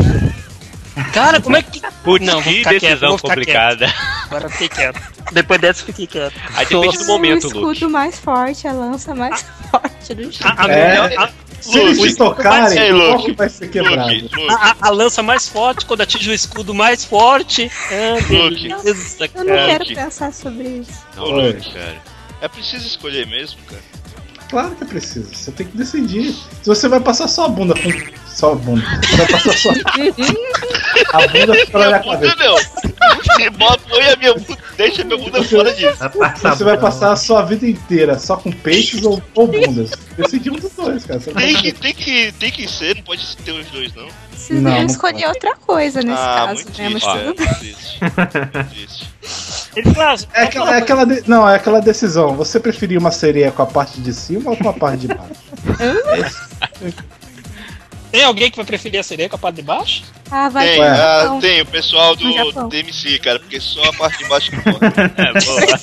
Cara, como é que. Putz, Não, vou que quieto, decisão complicada. Agora fiquei quieto. Depois dessa, fiquei quieto. Aí depende do momento, o escudo Luke. mais forte, a lança mais forte do jogo. A, a É. a- Se eles Luke, te tocarem, Luke, que vai ser quebrado? Luke, Luke, a- a- lança mais forte, quando atinge o escudo mais forte. Ah, Luke. beleza, Eu não quero que- pensar sobre isso. Não. Luke, cara. é preciso escolher mesmo, cara. Claro que é preciso. Você tem que decidir. Se você vai passar só a bunda com. Só a bunda. Você vai passar só. a bunda fora da Minha bunda cabeça. não. Bota, põe a minha bunda, deixa minha bunda fora disso. Você vai passar a sua vida inteira só com peitos ou, ou bundas. Decide um dos dois, cara. Tem que, tem, que, tem que ser, não pode ter os dois, não. Vocês Não, iam não escolher pode. outra coisa nesse ah, caso, muito né? Mas triste, tudo fala, É aquela, é aquela de- não, é aquela decisão. Você preferia uma sereia com a parte de cima ou com a parte de baixo? Tem alguém que vai preferir a sereia com a parte de baixo? Ah, vai Tem, ah, tem o pessoal do. DMC, cara, porque só a parte de baixo que importa. É, boa.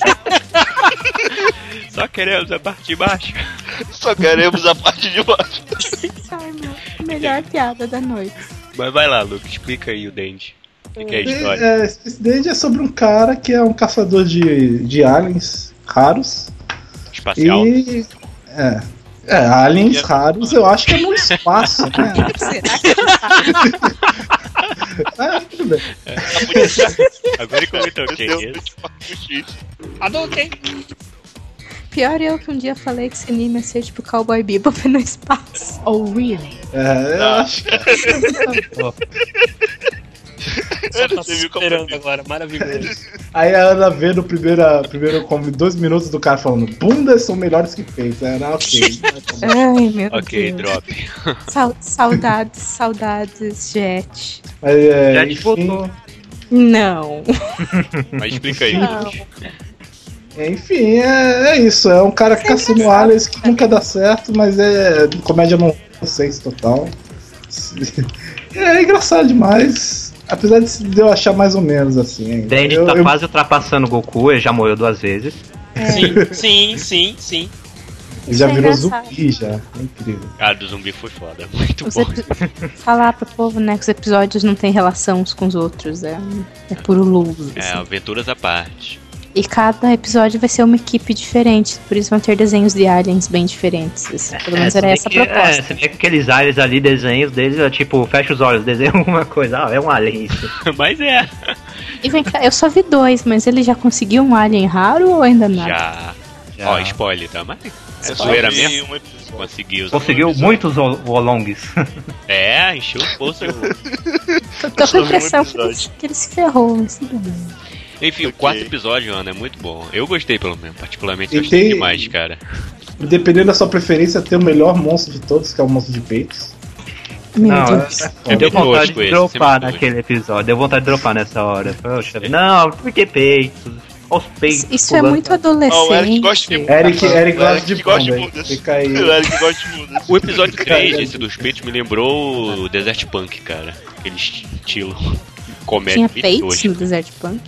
Só queremos a parte de baixo. Só queremos a parte de baixo. Ai, meu, melhor piada da noite. Mas vai lá, Luke, explica aí o dente. O que, é a história? É, Space Dandy é sobre um cara que é um caçador de, de aliens raros. Espacial? E. É. É, aliens é- raros eu acho que é no espaço, né? Será que Ah, tudo bem. Tá bonito. Agora que eu me toquei. Adorei. Pior eu que um dia falei que esse anime ia ser tipo Cowboy Bebop no espaço. Oh, really? É, eu Ah. acho que Só tá Você viu como esperando eu- agora, maravilhoso. Aí a Ana vê no primeiro, primeiro como dois minutos do cara falando bundas são melhores que peitos. Era ok. Ai, meu Ok, Deus. drop. Sau- saudades, saudades, Jet. Mas, é, Já te enfim, voltou. Não. Mas explica aí. Não. é, enfim, é, é isso. É um cara caçando aliens que nunca dá certo, mas é comédia não sense total. É engraçado demais. Apesar de eu achar mais ou menos assim. ainda. Dandy Eu- tá eu- quase ultrapassando o Goku, ele já morreu duas vezes. Sim, sim, sim, sim. Ele já é virou engraçado. zumbi já. É incrível. Cara, do zumbi foi foda. Muito Os bom. epi- Falar pro povo, né, que os episódios não têm relação uns com os outros. É, é puro luz. É, assim. aventuras à parte. E cada episódio vai ser uma equipe diferente. Por isso vão ter desenhos de aliens bem diferentes. assim. Pelo menos É, era essa a que- É, proposta. você vê que aqueles aliens ali, desenhos deles, é tipo, fecha os olhos, desenha alguma coisa. Ah, é um alien isso. Mas é. E vem cá, eu só vi dois, mas ele já conseguiu um alien raro ou ainda não? Já. Já. Ó, spoiler, tá? Mas é zoeira mesmo. um episódio. Conseguiu. Conseguiu muitos o- Wolongs. É, encheu o bolso. Tô, tô com a impressão que, ele, que ele se ferrou, mas tudo bem. Enfim, o Ok. quarto episódio, Ana, é muito bom. Eu gostei, pelo menos. Particularmente, E gostei tem- demais, cara. Dependendo da sua preferência, tem o melhor monstro de todos, que é o monstro de peitos. Meu Não, Deus. É Deu bem vontade de esse, dropar naquele episódio. Deu vontade de dropar nessa hora. Poxa, não, por que peitos? Olha os peitos. Isso é muito adolescente. Ó, o Eric gosta de Eric, Eric O gosta Eric de bundas. Fica aí. O Eric gosta de bundas. O episódio 3, esse dos peitos, me lembrou o Desert Punk, cara. Aquele estilo comédia Tinha peitos no Desert Punk?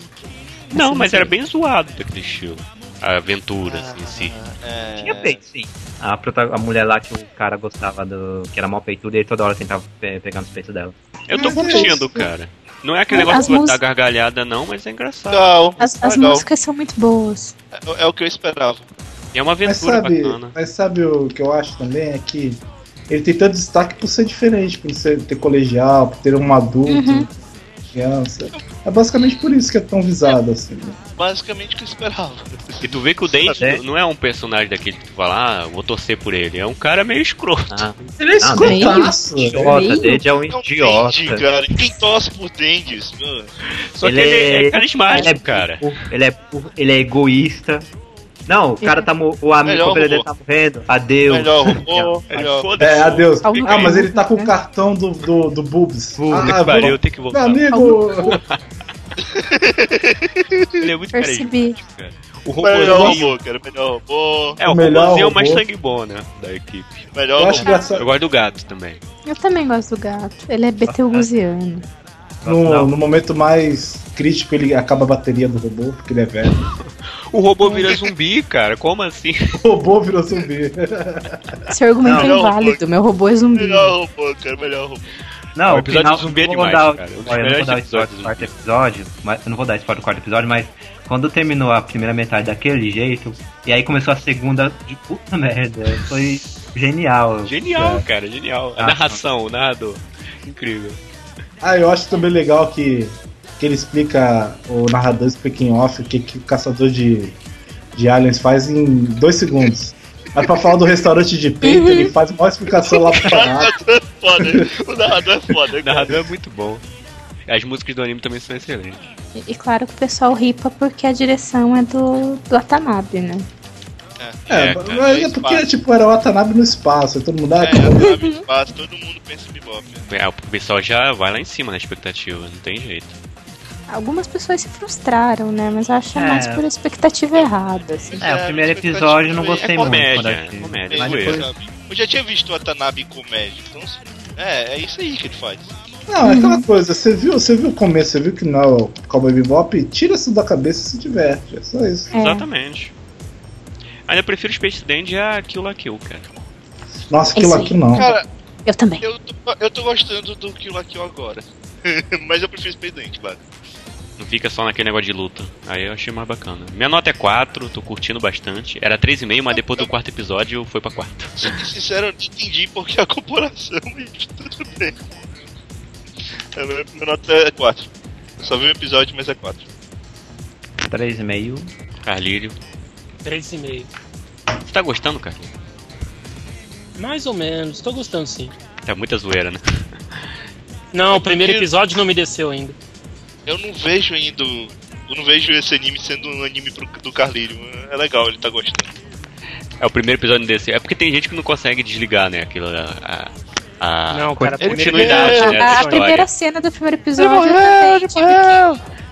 Não, mas era bem zoado daquele estilo. A aventura, assim, em si. É... Tinha peito, sim. A, a mulher lá que o cara gostava do. que era mal peituda e ele toda hora tentava pe- pegar nos peitos dela. Eu tô Mas é curtindo, cara. Não é aquele As negócio mús- da gargalhada, não, mas é engraçado. Legal, As, as legal. músicas são muito boas. É, é o que eu esperava. E é uma Mas aventura sabe, bacana. mas sabe o que eu acho também? É que ele tem tanto destaque por ser diferente, por ser, ter colegial, por ter um adulto, Uhum. Criança. É basicamente por isso que é tão visado assim. né? Basicamente o que eu esperava. E tu vê que o Dente É. não é um personagem daquele que tu fala, ah, vou torcer por ele. É um cara meio escroto. Ah, Ele é Ah, escrotaço. o né? idiota meio- dele é um idiota. Dendi, cara. Quem torce por Dendes? mano? Só que ele é, carismático, ele é cara. Ele é, burro, ele é egoísta. Não, o cara tá o amigo Melhor dele robô. tá morrendo. Adeus. Melhor robô, melhor. Foda-se. É, adeus. Ah, mas ele tá com o né? cartão do, do, do Boobs. Puta ah, que vou- pariu, eu tenho que Meu voltar. amigo, Ele é muito Percebi. O Melhor robôzinho. robô, cara. Melhor robô. É, o O melhor robôzinho é o mais robô. sangue bom, né? Da equipe. Melhor eu acho robô. engraçado. Eu gosto do gato também. Eu também gosto do gato. Ele é betelguziano. No, no momento mais crítico, ele acaba a bateria do robô, porque ele é velho. O robô vira zumbi, cara. Como assim? O robô virou zumbi. Esse argumento Não, é inválido. Meu robô é zumbi. Melhor robô, cara. Melhor robô. Não, o episódio final- do zumbi é demais, dar- cara. Olha, eu não vou dar spoiler episódios do quarto episódio, mas eu não vou dar spoiler do quarto episódio, mas quando terminou a primeira metade daquele jeito, e aí começou a segunda de puta merda, foi genial. Genial, É. cara. Genial. A Ah, narração, o narrador. Incrível. Ah, eu acho também legal que, que ele explica, o narrador explica em off o que, que o caçador de, de aliens faz em dois segundos. Mas pra falar do restaurante de peito, ele faz uma explicação lá pro O canal. narrador é foda. O narrador é foda, O narrador é muito bom. As músicas do anime também são excelentes. E, e claro que o pessoal ripa porque a direção é do, do Watanabe, né? É, É, cara, mas é porque, tipo, era o Watanabe no espaço, todo mundo, ah, É, sabe, espaço, todo mundo pensa em bebop. É, o pessoal já vai lá em cima na expectativa, não tem jeito. Algumas pessoas se frustraram, né? Mas eu acho É. mais por expectativa errada, assim. É, o primeiro episódio eu não gostei É muito. comédia, eu é comédia, Mas depois? Eu já tinha visto o Watanabe em comédia, então é, é isso aí que ele faz. Não, é aquela coisa, você viu, você viu o começo, você viu que não é o Cowboy Bebop, tira isso da cabeça e se diverte, é só isso. É. Exatamente. Ainda prefiro Space Dandy a Kill la Kill, cara. Nossa, Esse aí. aqui não. Cara, Eu também. eu tô, eu tô gostando do Kill la Kill agora. Mas eu prefiro Space Dance, claro. Não fica só naquele negócio de luta. Aí eu achei mais bacana. Minha nota é 4, tô curtindo bastante. Era 3,5, mas depois do quarto episódio foi pra 4. Sendo sincero, eu não entendi porque a comparação, mas tudo bem. É, meu nota é 4. Eu só vi um episódio, mas é 4. 3,5. Carlírio. 3,5. Você tá gostando, cara? Mais ou menos, tô gostando sim. Tá muita zoeira, né? Não, o primeiro episódio não me desceu ainda. Eu não vejo ainda. Eu não vejo esse anime sendo um anime pro- do Carlírio. É legal, ele tá gostando. É o primeiro episódio desse. É porque tem gente que não consegue desligar, né? Aquilo. A, a, a Não, cara, continuidade, né? A, a primeira cena do primeiro episódio eu também tive que,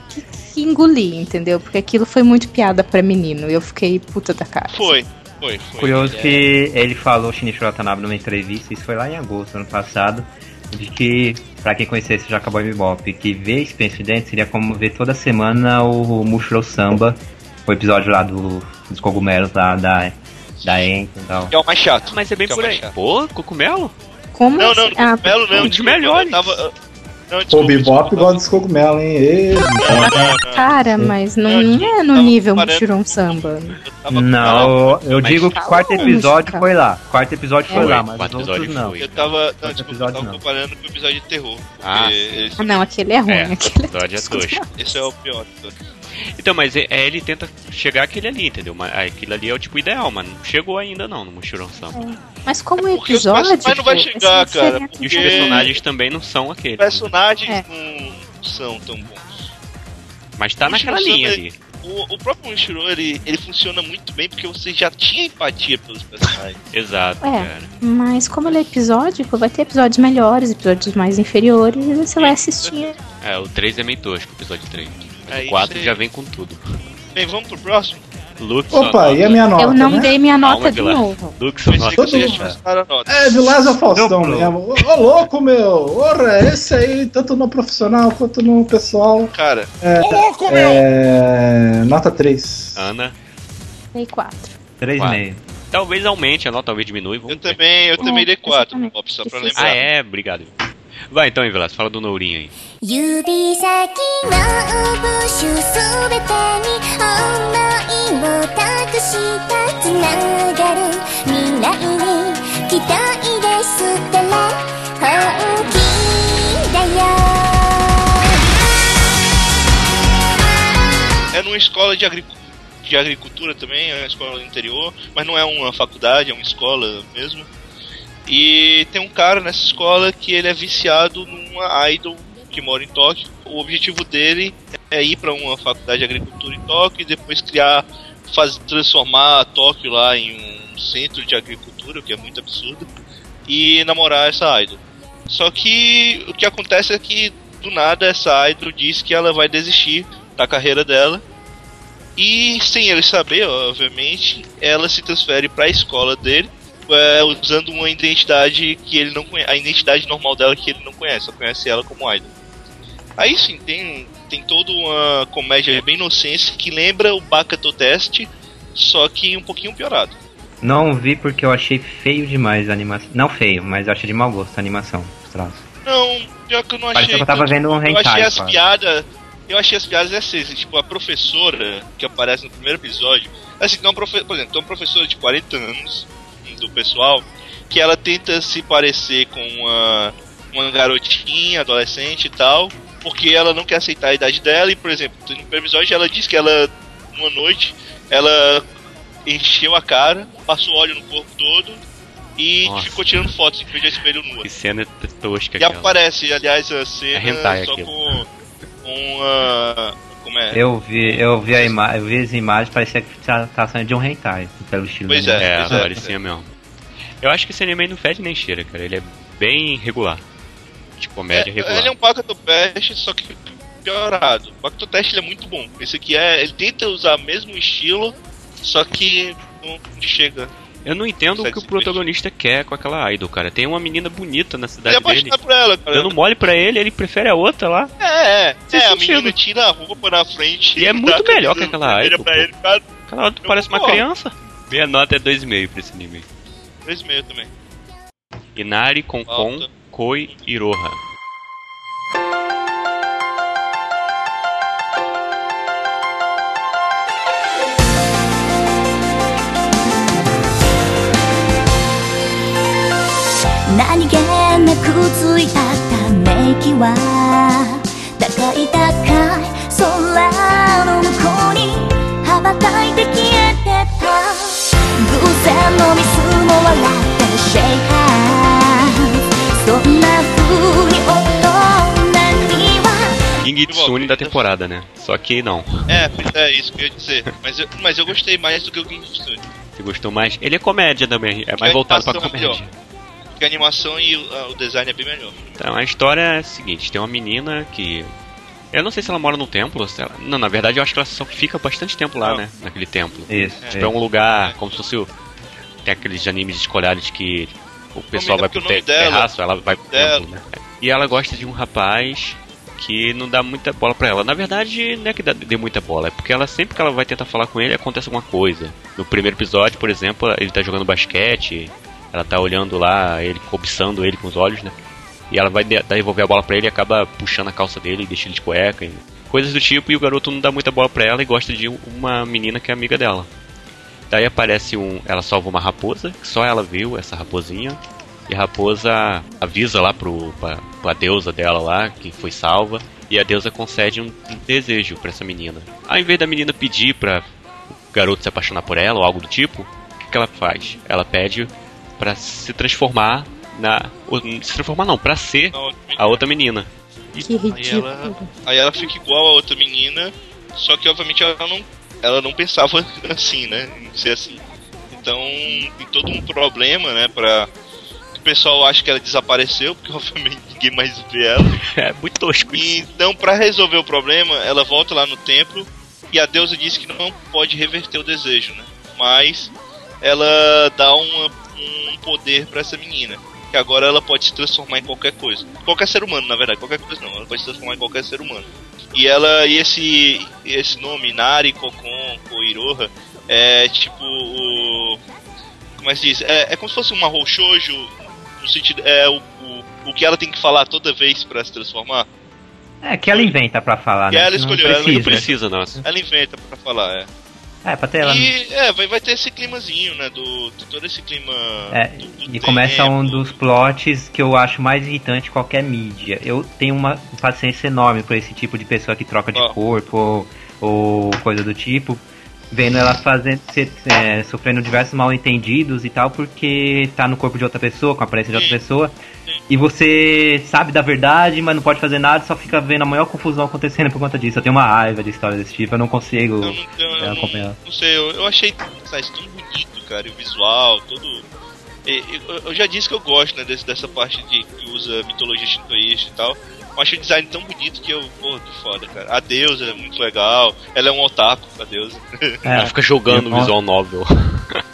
que engolir, entendeu? Porque aquilo foi muito piada pra menino. e Eu fiquei puta da cara. Foi, foi, foi. Curioso É, que ele falou, Shinichiro Watanabe, numa entrevista, isso foi lá em agosto do ano passado, de que, pra quem conhecesse já acabou Bebop, que ver Spencer Dance seria como ver toda semana o Mushrow Samba, o episódio lá do, dos cogumelos lá da, da Enten e tal. Que é o mais chato. Mas é bem Que é por mais aí. Pô, cocumelo? Como Não, assim? não, Ah, no Belo não. um dos desculpa, melhores. eu Tava, não, desculpa, o Bebop gosta dos cogumelos, hein? Ê, Não, não, não. Cara, mas não, Não, não é no nível Mushroom Samba. Não, eu Mas digo que o quarto episódio cara. foi lá. Quarto episódio foi Foi, lá, mas os outros episódio não. foi. Eu tava, não, desculpa, eu episódio tava não. comparando com o episódio de terror. Ah, esse, Ah, não, aquele é ruim. É, aquele episódio é esse é o pior. Então, mas é, é, ele tenta chegar àquele ali, entendeu? Mas aquilo ali é o tipo ideal, mas não chegou ainda não no Mushiron Sama. Mas como Porque os episódio. mas não vai pô, chegar, cara, E os personagens também não são aqueles. Os personagens É. não são tão bons. Mas tá O naquela linha ali. O, o próprio Mushiro, ele, ele funciona muito bem porque você já tinha empatia pelos personagens. Exato, É. cara. Mas como ele é episódico, vai ter episódios melhores, episódios mais inferiores, e você vai assistir. É, o 3 é meio tosco, o episódio 3. É o 4 isso aí. já vem com tudo. Bem, vamos pro próximo? Luke Opa, e a minha nota? Eu não né? dei minha Calma, nota de Vilar. novo. Luke, sua nota. Todo. É, de Lázaro Faustão mesmo. Ô, ô, louco, meu! Ora, esse aí, tanto no profissional quanto no pessoal. Cara, É. Nota 3. Ana, Dei quatro. 3,5. talvez aumente a nota, talvez diminui. eu ver. também, eu também dei 4, exatamente. Bob, só pra Difícil. Ah, lembrar. é? Obrigado. Vai então, Invelas, fala do Nourinho aí. É numa escola de de agricultura também, é uma escola do interior, mas não é uma faculdade, é uma escola mesmo. E tem um cara nessa escola que ele é viciado numa idol que mora em Tóquio. O objetivo dele é ir para uma faculdade de agricultura em Tóquio e depois criar, faz, transformar Tóquio lá em um centro de agricultura, o que é muito absurdo, e namorar essa idol. Só que o que acontece é que do nada essa idol diz que ela vai desistir da carreira dela. E sem ele saber, obviamente, ela se transfere para a escola dele, é, usando uma identidade que ele não conhece, a identidade normal dela que ele não conhece, só conhece ela como idol. Aí sim, tem, tem toda uma comédia bem inocente que lembra o Bakato Test, só que um pouquinho piorado. Não vi porque eu achei feio demais a animação. Não feio, mas eu achei de mau gosto a animação. os traços. Não, pior que eu não achei. Parecia que eu tava vendo um Eu achei hentai, as piadas. Eu achei as piadas assim, tipo, a professora que aparece no primeiro episódio. Assim, tem uma profe por exemplo, tem uma professora de 40 anos do pessoal que ela tenta se parecer com uma, uma garotinha, adolescente e tal, porque ela não quer aceitar a idade dela. E, por exemplo, no primeiro episódio ela diz que ela, uma noite, ela encheu a cara, passou óleo no corpo todo e Nossa. ficou tirando fotos em frente ao espelho nua. Que cena tosca E aquela. aparece, aliás, a cena É só aquilo. com uma. Como é? Eu vi, eu vi a ima eu vi as imagens, parecia que tá, tá saindo de um hentai, pelo estilo. Pois é. É, pois é. parecia mesmo. Eu acho que esse anime não fede nem cheira, cara. Ele é bem regular. De comédia É, regular. ele é um Bakato Pest, só que piorado. O Bakato Test ele é muito bom. Esse aqui é. Ele tenta usar o mesmo estilo, só que não chega. Eu não entendo o que o protagonista quer com aquela idol, cara. Tem uma menina bonita na Ele cidade é dele. por ela, cara. Dando mole pra ele, ele prefere a outra lá. É, é. Sem é, a menina tira a roupa na frente E é dá muito a melhor que aquela Idol, pra ele, cara. Aquela outra parece uma criança. Minha nota é 2,5 pra esse anime. 3,5 também. Inari, Konkon, Alta. Koi e Roha.何気なくついたため息は高い高い空の向こうに羽ばたい て消えてた偶然のミスも笑ってし day pass そんな風に大人には King Tsune da temporada, né? Só que não. É, pois é, isso que eu ia dizer. Mas eu, mas eu gostei mais do que o King Stone. Você gostou mais? Ele é comédia também, é mais a voltado pra animação é comédia. Porque a animação e o, a- o design é bem melhor. Então, a história é a seguinte: tem uma menina que. Eu não sei se ela mora no templo. ou Se ela... Não, na verdade eu acho que ela só fica bastante tempo lá, Não. né? Naquele templo. Isso. Tipo, é um lugar como se fosse o. tem aqueles animes escolares que o pessoal vai pro o nome te- dela- terraço, ela vai pro templo, né? E ela gosta de um rapaz que não dá muita bola pra ela. Na verdade, não é que dê muita bola, é porque ela sempre que ela vai tentar falar com ele, acontece alguma coisa. No primeiro episódio, por exemplo, ele tá jogando basquete, ela tá olhando lá, ele cobiçando ele com os olhos, né? E ela vai de- devolver a bola pra ele e acaba puxando a calça dele e deixa ele de cueca. E coisas do tipo, e o garoto não dá muita bola pra ela e gosta de uma menina que é amiga dela. Daí aparece um. Ela salva uma raposa, que só ela viu, essa raposinha. E a raposa avisa lá pro, pra, pra deusa dela lá, que foi salva. E a deusa concede um, um desejo pra essa menina. Ao invés da menina pedir pra o garoto se apaixonar por ela ou algo do tipo, o que, que ela faz? Ela pede pra se transformar na. ou, Se transformar não, pra ser a outra menina. Que Aí ridículo. ela, aí ela fica igual a outra menina, só que obviamente ela não, ela não pensava assim, né? Em ser assim. Então tem todo um problema, né? Pra. que O pessoal acha que ela desapareceu, porque obviamente ninguém mais vê ela. É muito tosco isso. Então, pra resolver o problema, ela volta lá no templo e a deusa diz que não pode reverter o desejo, né? Mas ela dá uma- um poder pra essa menina. Que agora ela pode se transformar em qualquer coisa. Qualquer ser humano, na verdade, qualquer coisa não. Ela pode se transformar em qualquer ser humano. E ela, e esse, esse nome, Nari, Kokon, Koiroha, é tipo o. Como é que se diz? É, é como se fosse uma Shoujo, no sentido. É o, o, o que ela tem que falar toda vez pra se transformar. É, que ela inventa pra falar, Que né? ela Não escolheu, ela não precisa. precisa, nossa. Ela inventa pra falar, é. É, pra ter ela. E é, vai, vai ter esse climazinho, né? Do, de todo esse clima. É, do- do e começa um tempo. dos plots que eu acho mais irritante qualquer mídia. Eu tenho uma paciência enorme por esse tipo de pessoa que troca de Ó. corpo ou, ou coisa do tipo. Vendo ela fazendo, ser- é, sofrendo diversos mal entendidos e tal, porque tá no corpo de outra pessoa, com a aparência de outra pessoa. E você sabe da verdade, mas não pode fazer nada, só fica vendo a maior confusão acontecendo por conta disso. Eu tenho uma raiva de história desse tipo, eu não consigo. Eu não, eu, é, eu acompanhar. não, não sei, eu, eu achei sabe, tão bonito, cara, e o visual, todo. Eu, eu já disse que eu gosto, né, desse, dessa parte de que usa mitologia shintoísta e tal. Eu acho o design tão bonito que eu, pô, que foda, cara. A deusa é muito legal, ela é um otaku, a deusa. Ela fica jogando Irmão- visual novel.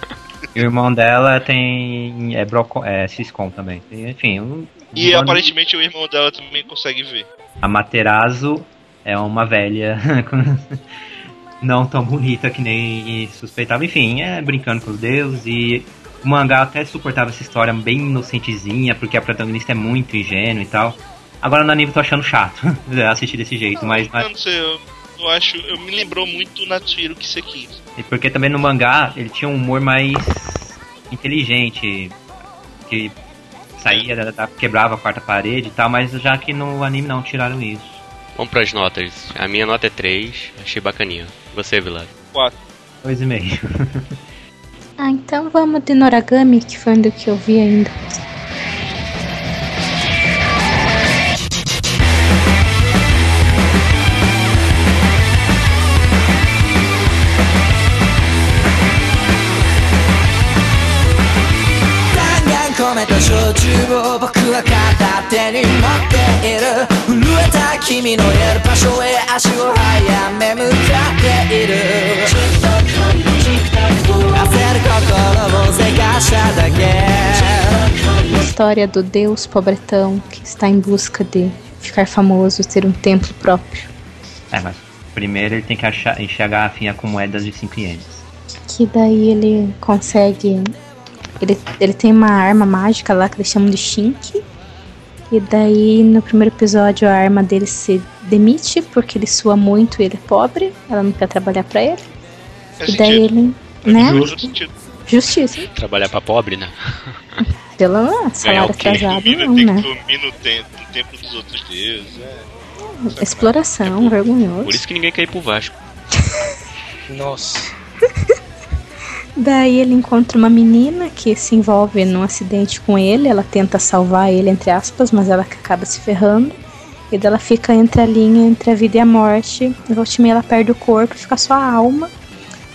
E o irmão dela tem. é, Broco, é Ciscom também. Enfim, um- E um- aparentemente o irmão dela também consegue ver. A Materazo é uma velha não tão bonita que nem suspeitava. Enfim, é brincando com os deuses e o mangá até suportava essa história bem inocentezinha, porque a protagonista é muito ingênua e tal. Agora no anime eu tô achando chato assistir desse jeito, mas, Eu não sei, eu, eu acho. Eu me lembrou muito Natsuhiro Kiseki. E porque também no mangá ele tinha um humor mais inteligente, que saía, da- da- quebrava a quarta parede e tal, mas já que no anime não, tiraram isso. Vamos pras notas. A minha nota é 3, achei bacaninha. Você, Vilar? 4. Dois e meio. Ah, então vamos de Noragami, que foi um do que eu vi ainda. História do deus pobretão que está em busca de ficar famoso, ter um templo próprio. É, mas primeiro ele tem que achar, encher a garrafinha com moedas de 5 ienes. Que daí ele consegue. Ele, ele tem uma arma mágica lá que eles chamam de Shink. E daí no primeiro episódio a arma dele se demite porque ele sua muito e ele é pobre. Ela não quer trabalhar pra ele. Faz E daí sentido. ele. Né? Justiça. Trabalhar pra pobre, né? Pelo salário atrasado não, tem né? que dormir no, tem, no templo dos outros deuses. É. Exploração, vergonhoso. Por isso que ninguém quer ir pro Vasco. Nossa. Daí ele encontra uma menina que se envolve num acidente com ele. Ela tenta salvar ele, entre aspas, mas ela acaba se ferrando. E daí ela fica entre a linha entre a vida e a morte. E meia ela perde o corpo, fica só a alma.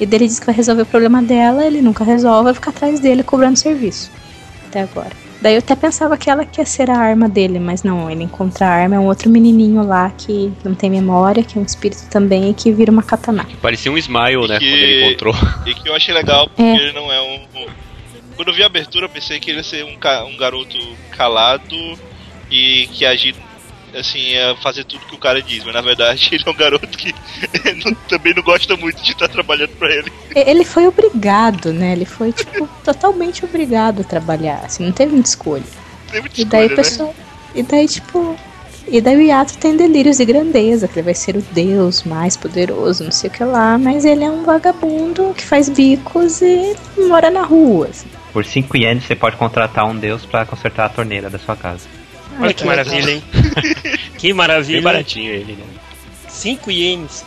E daí ele diz que vai resolver o problema dela, ele nunca resolve, vai ficar atrás dele cobrando serviço. Até agora. Daí eu até pensava que ela quer ser a arma dele, mas não, ele encontra a arma, é um outro menininho lá que não tem memória, que é um espírito também e que vira uma katana. Parecia um Smile, né? que- Quando ele encontrou. E que eu achei legal, porque É. ele não é um. Quando eu vi a abertura, eu pensei que ele ia ser um, ca- um garoto calado e que agir assim, ia fazer tudo que o cara diz, mas na verdade ele é um garoto que não- também não gosta muito de estar trabalhando pra ele. E- Ele foi obrigado, né? Ele foi, tipo, totalmente obrigado a trabalhar, assim, não teve muita escolha. Tem muita E daí escolha, o né? pessoal. E daí, tipo. E daí o Yato tem delírios de grandeza, que ele vai ser o deus mais poderoso, não sei o que lá, mas ele é um vagabundo que faz bicos e mora na rua. assim. Por 5 ienes você pode contratar um deus pra consertar a torneira da sua casa. Olha que maravilha, hein? que Bem maravilha. baratinho ele, né? 5 ienes.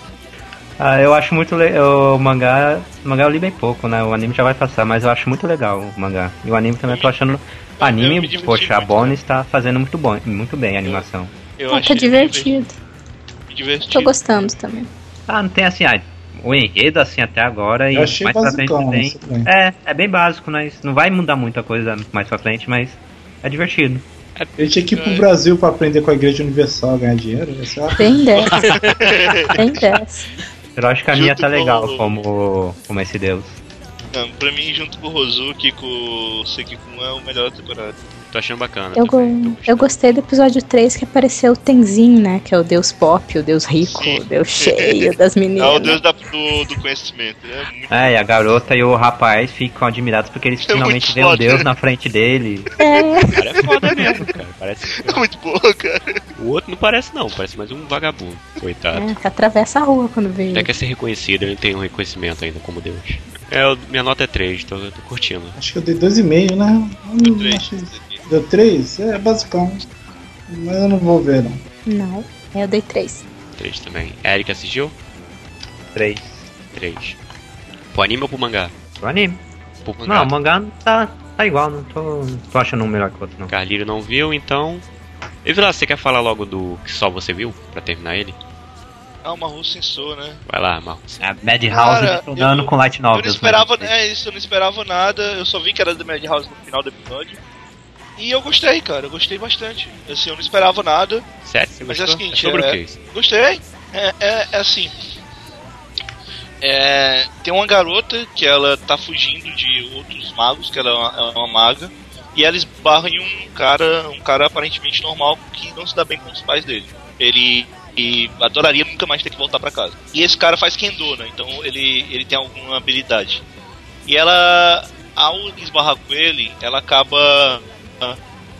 Ah, eu acho muito legal. O mangá. O mangá eu li bem pouco, né? O anime já vai passar, mas eu acho muito legal o mangá. E o anime também eu tô achando. O eu anime, me diverti poxa, a Bonnie está fazendo muito bom, muito bem a animação. Eu Ah, tá divertido. Me diverti. Tô gostando também. Ah, não tem assim, ah, o enredo assim até agora e Eu achei mais pra frente tem. também. É, é bem básico, né? Isso Não vai mudar muita coisa mais pra frente, mas é divertido. Ele tinha que ir pro Brasil pra aprender com a Igreja Universal, ganhar dinheiro. Esse é Bem dessa. Bem dessa. Eu acho que a minha Junto tá com legal o- como, como esse deus. Não, pra mim, junto com o Rozuki e com o Sekikun, é o melhor da temporada. Tô achando bacana. Eu, também, eu gostei do episódio 3 que apareceu o Tenzin, né? Que é o deus pop, o deus rico, Sim. o deus cheio das É o meninas. deus da- do, do conhecimento, né? Muito É, e a garota e o rapaz ficam admirados porque eles É finalmente muito veem um foda. deus na frente dele. É, O cara é foda mesmo, cara. Parece... muito boa, cara. O outro não parece não, parece mais um vagabundo. Coitado. é, que atravessa a rua quando vê Até ele. quer ser reconhecido, ele tem um reconhecimento ainda como Deus. É, minha nota é 3, tô, tô curtindo. Acho que eu dei 2,5, né? Eu não Três. achei- Deu 3? É basicão. Mas eu não vou ver, não. Não, eu dei 3. 3 também. Eric assistiu? Três. 3. Pro anime ou pro mangá? O anime. Pro Não, mangá. o mangá tá, tá igual, não tô, não tô achando um melhor que o outro, não. Carlírio não viu, então. E Vila, você quer falar logo do que só você viu? Pra terminar ele? Ah, uma rua sensor, né? Vai lá, Marcos. A Madhouse eu- com Light Eu não esperava, mas- é isso, eu não esperava nada. Eu só vi que era da Madhouse no final do episódio. E eu gostei, cara, eu gostei bastante. Assim, eu não esperava nada. Sério? Você Mas é gostou? o seguinte, sobre é- o que isso? Gostei. É, é, é assim. É, tem uma garota que ela tá fugindo de outros magos, que ela é uma, ela é uma maga, e ela esbarra em um cara, um cara aparentemente normal que não se dá bem com os pais dele. Ele e adoraria nunca mais ter que voltar pra casa. E esse cara faz kendo, né? Então ele, ele tem alguma habilidade. E ela, ao esbarrar com ele, ela acaba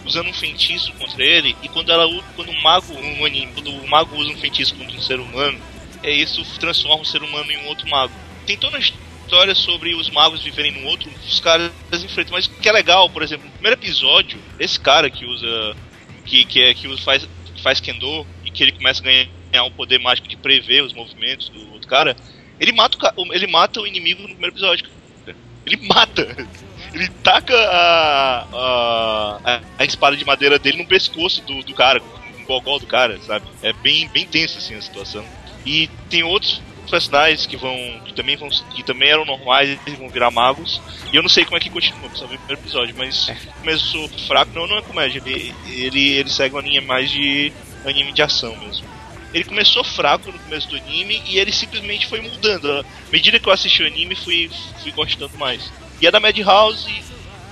usando um feitiço contra ele. E quando ela quando um mago, um anime, quando o mago usa um feitiço contra um ser humano, é isso transforma o ser humano em um outro mago. Tem toda a história sobre os magos viverem num outro, os caras enfrentam. Mas o que é legal, por exemplo, no primeiro episódio, esse cara que usa. que, que, é, que usa, faz, faz Kendo e que ele começa a ganhar um poder mágico de prever os movimentos do outro cara, ele mata o, ele mata o inimigo no primeiro episódio. Ele mata! Ele taca a, a, a, espada de madeira dele no pescoço do, do cara, no gogol do cara, sabe? É bem, bem tenso assim a situação. E tem outros personagens que vão. que também vão. que também eram normais e vão virar magos. E eu não sei como é que continua, só vi o primeiro episódio, mas começou fraco, não, não é comédia. Ele, ele, ele segue uma linha mais de anime de ação mesmo. Ele começou fraco no começo do anime e ele simplesmente foi mudando. À medida que eu assisti o anime, fui, fui gostando mais. E é da Madhouse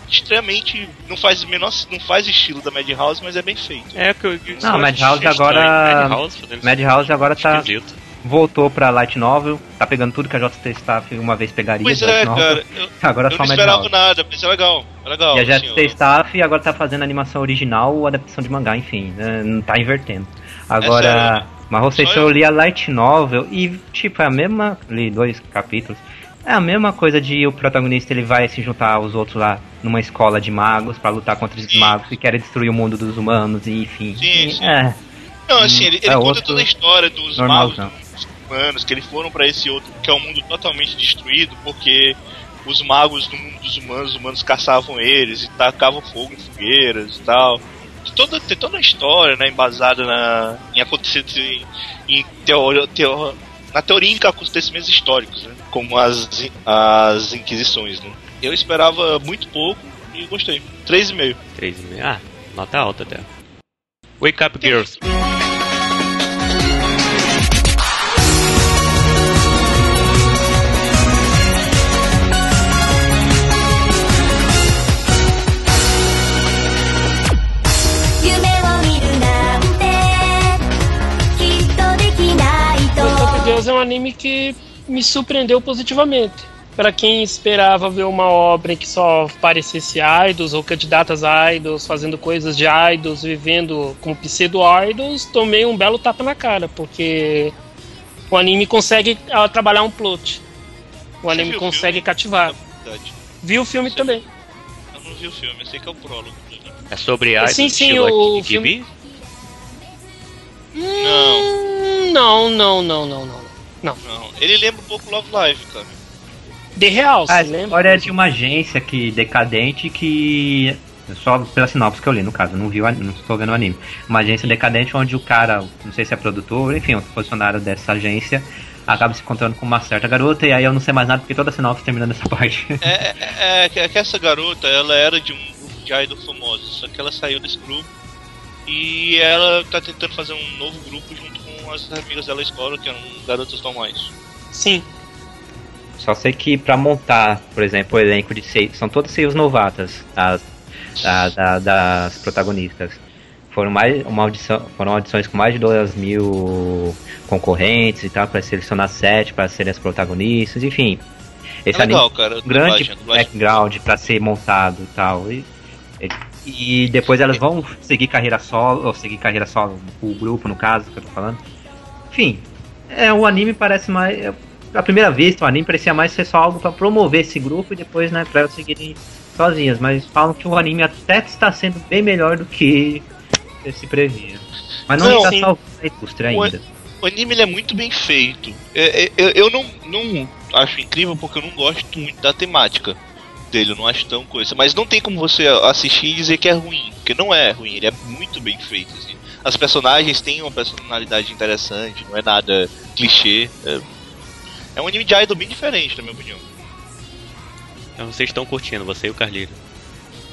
extremamente. não faz menor, não faz estilo da Madhouse, mas é bem feito. É que eu. Não, Madhouse agora- estranho. Madhouse Madhouse agora tá, esquisito. voltou pra Light Novel, tá pegando tudo que a JT Staff uma vez pegaria Pois é, Novel. cara. Eu, Agora eu só não esperava Madhouse. nada, mas é legal. É legal. E a assim, JT ó. Staff agora tá fazendo animação original ou adaptação de mangá, enfim, né, não tá invertendo. É Agora, sério? mas vocês eu- li a Light Novel e, tipo, é a mesma. Li dois capítulos. É a mesma coisa de o protagonista ele vai se juntar aos outros lá numa escola de magos pra lutar contra Sim. magos que querem destruir o mundo dos humanos e enfim. Sim, sim. É, Não, assim, ele, ele É conta toda a história dos magos dos humanos, que eles foram pra esse outro, que é um mundo totalmente destruído, porque os magos do mundo dos humanos, os humanos caçavam eles e tacavam fogo em fogueiras e tal. Tem toda, tem toda uma história, né, embasada na, em acontecimentos em, em teoria, teo- na teoria em acontecimentos históricos, né, como as, as Inquisições, né. Eu esperava muito pouco e gostei. 3,5. 3,5. Ah, nota alta até. Wake Up Girls. Girls é um anime que me surpreendeu positivamente. Pra quem esperava ver uma obra em que só parecesse idols ou candidatas idols, fazendo coisas de idols, vivendo como pseudo-idols, tomei um belo tapa na cara, porque o anime consegue ah, trabalhar um plot. O Você anime o consegue filme? cativar. Verdade. Vi o filme Você- também. Eu não vi o filme, eu sei que é o prólogo. É sobre idols Sim, sim, o filme- Gibi? Não, Hum, Não, não, não, não, não. não. Ele lembra um pouco Love Live, cara. The Real, A se lembra? história é de uma agência que decadente que. Só pela sinopse que eu li, no caso, não vi não estou vendo o anime. Uma agência decadente onde o cara, não sei se é produtor, enfim, um funcionário dessa agência, acaba se encontrando com uma certa garota, e aí eu não sei mais nada porque toda a sinopse termina nessa parte. É, é, é, é que essa garota, ela era de um grupo de idol famosos, só que ela saiu desse grupo e ela tá tentando fazer um novo grupo junto as amigas dela escola, que eram garotas normais. Sim. Só sei que pra montar, por exemplo, o elenco de seis. São todas seis novatas, as, da- da- das protagonistas. Foram mais uma audição, foram audições com mais de 2 mil concorrentes e tal, para selecionar sete para serem as protagonistas, enfim. Esse é anime legal, cara. a um grande dublagem, a dublagem- background para ser montado e tal. E, e depois elas vão seguir carreira solo, ou seguir carreira solo, o grupo no caso que eu tô falando. Enfim, é o anime parece mais. é, À primeira vista, o anime parecia mais ser só algo para promover esse grupo e depois, né, pra elas seguirem sozinhas. Mas falam que o anime até está sendo bem melhor do que se previa. Mas não, Não, está salvando a indústria O- ainda. O anime ele é muito bem feito. É, é, eu, eu não, não acho incrível porque eu não gosto muito da temática dele, eu não acho tão coisa. Mas não tem como você assistir e dizer que é ruim, porque não é ruim, ele é muito bem feito. Assim. As personagens têm uma personalidade interessante, não é nada clichê. É, é um anime de idol bem diferente, na minha opinião. Então vocês estão curtindo, você e o Carlinho.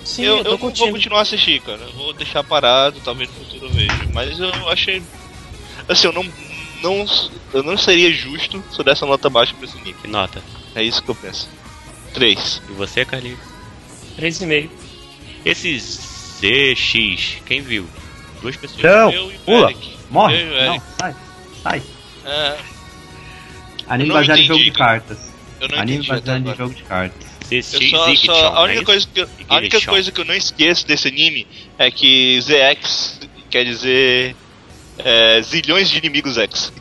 Sim, eu eu, eu vou continuar a assistir, cara. Eu vou deixar parado, talvez no futuro eu veja. Mas eu achei. Assim, eu não. não eu não seria justo se eu desse uma nota baixa pra esse anime. Que nota? É isso que eu penso. 3. E você, Carlinho? 3,5. Esses ZX, quem viu? Duas pessoas. Não, eu e pula, Eric. morre, Eu e o não, Eric. sai, sai. É, Anime baseado em jogo de cartas. eu não Anime baseado em jogo de cartas. Só, só, a é única, coisa que, eu- a única coisa que eu não esqueço desse anime é que ZX quer dizer é, zilhões de inimigos X.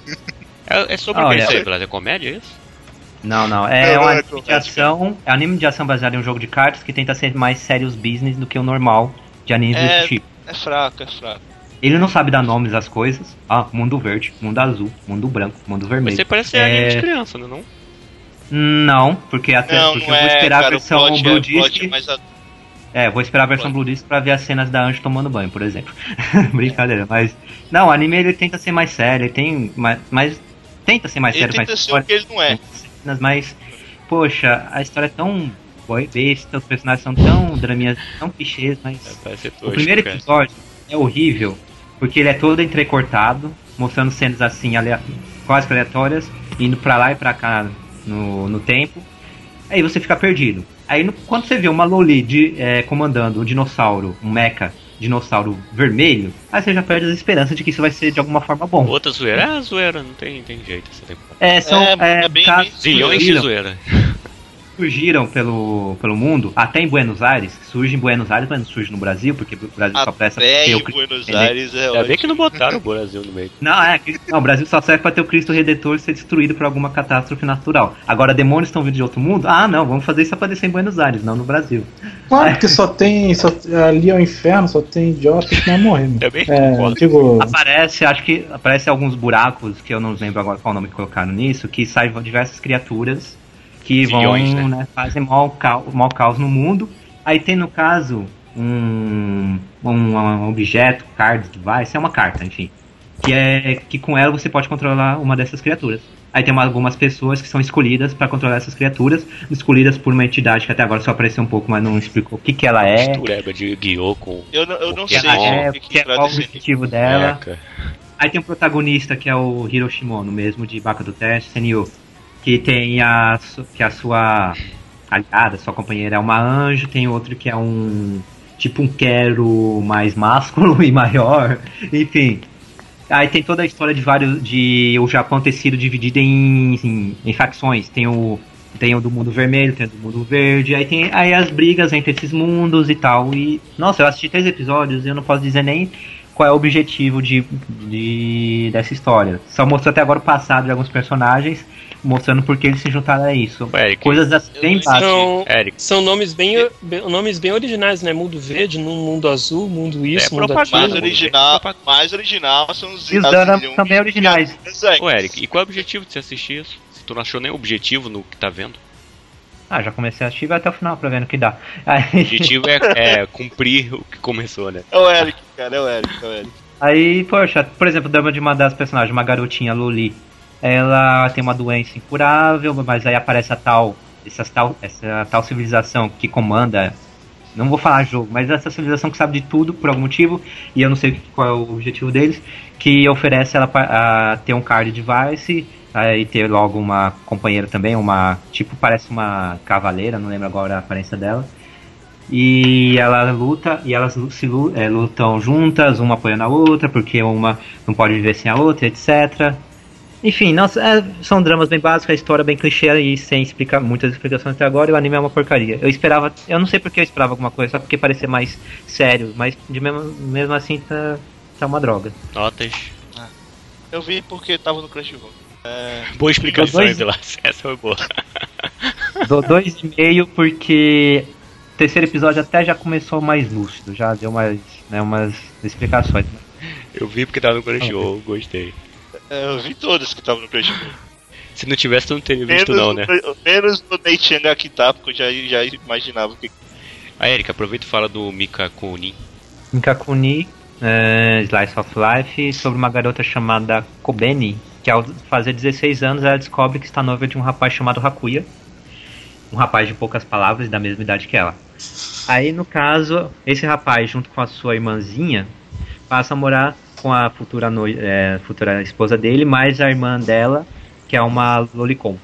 É, é sobre o que? É comédia, é isso? Não, não. É Não, um não é anime de ação. É anime de ação baseado em um jogo de cartas que tenta ser mais serious business do que o normal de animes É. desse tipo. É fraco, é fraco. Ele não sabe dar nomes às coisas. Ah, mundo verde, mundo azul, mundo branco, mundo vermelho. Você parece ser É, anime de criança, não é não? Não, porque até Não, porque não eu vou é, esperar cara, a versão plot Blue é, plot Disc. é É, vou esperar a versão Blue Disc pra ver as cenas da Anjo tomando banho, por exemplo. Brincadeira, mas. Não, o anime ele tenta ser mais sério, ele tem. mais- Mas. Tenta ser mais Ele sério tenta ser o que ele não é. cenas, mas, poxa, a história é tão boy besta, os personagens são tão draminhas, tão clichês, mas É, o primeiro cara. episódio é horrível, porque ele é todo entrecortado, mostrando cenas assim, quase que aleatórias, indo pra lá e pra cá no, no tempo, aí você fica perdido. Aí no- quando você vê uma Loli de, é, comandando um dinossauro, um mecha dinossauro vermelho, aí você já perde as esperanças de que isso vai ser de alguma forma bom. Outra zoeira. É, zoeira, não tem, tem jeito essa temporada. É, são É, é, é bem- casos bem- que Zilhões de zoeira. Surgiram pelo, pelo mundo, até em Buenos Aires, surge em Buenos Aires, mas não surge no Brasil, porque o Brasil só presta ter o Cristo Buenos Redentor. Aires é Ainda bem que não botaram o Brasil no meio. Não, é, não, o Brasil só serve pra ter o Cristo Redentor ser destruído por alguma catástrofe natural. Agora, demônios estão vindo de outro mundo? Ah, não, vamos fazer isso pra descer em Buenos Aires, não no Brasil. Claro que só tem. Só, ali é o inferno, só tem idiota que vai morrer. Também É, concordo. digo. Aparece, acho que aparece alguns buracos, que eu não lembro agora qual nome que colocaram nisso, que saem diversas criaturas que Zilhões, vão, né? né, fazem mau, cau- mau caos no mundo. Aí tem no caso um, um, um objeto, card device, é uma carta, enfim. Que é que com ela você pode controlar uma dessas criaturas. Aí tem uma- algumas pessoas que são escolhidas para controlar essas criaturas, escolhidas por uma entidade que até agora só apareceu um pouco, mas não explicou o que, que ela é, Mistureba de guiô com. Eu não, eu não O que sei é, que, que é, que qual o objetivo dela. Eca. Aí tem um protagonista que é o Hiroshimono, mesmo de Baka do Teste, Senyu, que tem a que a sua aliada, sua companheira é uma anjo, tem outro que é um tipo um quero mais másculo e maior, enfim. Aí tem toda a história de vários de o Japão ter sido dividido em, em, em facções. Tem o tem o do mundo vermelho, tem o do mundo verde, aí tem aí as brigas entre esses mundos e tal. E nossa, eu assisti três episódios e eu não posso dizer nem qual é o objetivo de, de dessa história. Só mostrou até agora o passado de alguns personagens, mostrando por que eles se juntaram a isso. Eric, Coisas assim, bem básicas. São, Eric, são nomes bem, bem- nomes bem originais, né? Mundo verde, num mundo azul, mundo isso, É mundo propaganda. Mais aquilo. original, mais original são os os as Dana zilhões também originais. ô Eric, e qual é o objetivo de você assistir isso? Se tu não achou nem objetivo no que tá vendo? Ah, já comecei a assistir, vai até o final pra ver no que dá. Aí, O objetivo é, é cumprir o que começou, né? É o Eric, cara, é o Eric, é o Eric. Aí, poxa, por exemplo, dama de uma das personagens, uma garotinha, Luli. Ela tem uma doença incurável, mas aí aparece a tal, essas tal, essa tal civilização que comanda. Não vou falar jogo, mas essa civilização que sabe de tudo por algum motivo, e eu não sei qual é o objetivo deles, que oferece ela pa- a ter um card device, aí ter logo uma companheira também, uma. Tipo, parece uma cavaleira, não lembro agora a aparência dela. E ela luta, e elas se é, lutam juntas, uma apoiando a outra, porque uma não pode viver sem a outra, etc. Enfim, nossa, é, são dramas bem básicos, a história bem clichê e sem explicar muitas explicações até agora, e o anime é uma porcaria. Eu esperava, eu não sei porque eu esperava alguma coisa, só porque parecia mais sério, mas de mesmo, mesmo assim tá, tá uma droga. Notas. Eu vi porque tava no Crunchyroll. É, Boa explicação, Dois- Vilas. Essa foi boa. Dou dois e meio porque o terceiro episódio até já começou mais lúcido, já deu umas, né, umas explicações. Eu vi porque tava no Crunchyroll, gostei. É, eu vi todos que estavam no Crunchyroll. Se não tivesse, tu não teria visto Menos, não, né? menos o Neichanga Kita, porque eu já, já imaginava o que. A Erika, aproveita e fala do Mika Kunin. Mikakuni, é, Slice of Life, sobre uma garota chamada Kobeni, que ao fazer 16 anos ela descobre que está noiva de um rapaz chamado Hakuya. Um rapaz de poucas palavras, da mesma idade que ela. Aí, no caso, esse rapaz, junto com a sua irmãzinha, passa a morar com a futura, noi é, futura esposa dele, mais a irmã dela, que é uma Lolicon.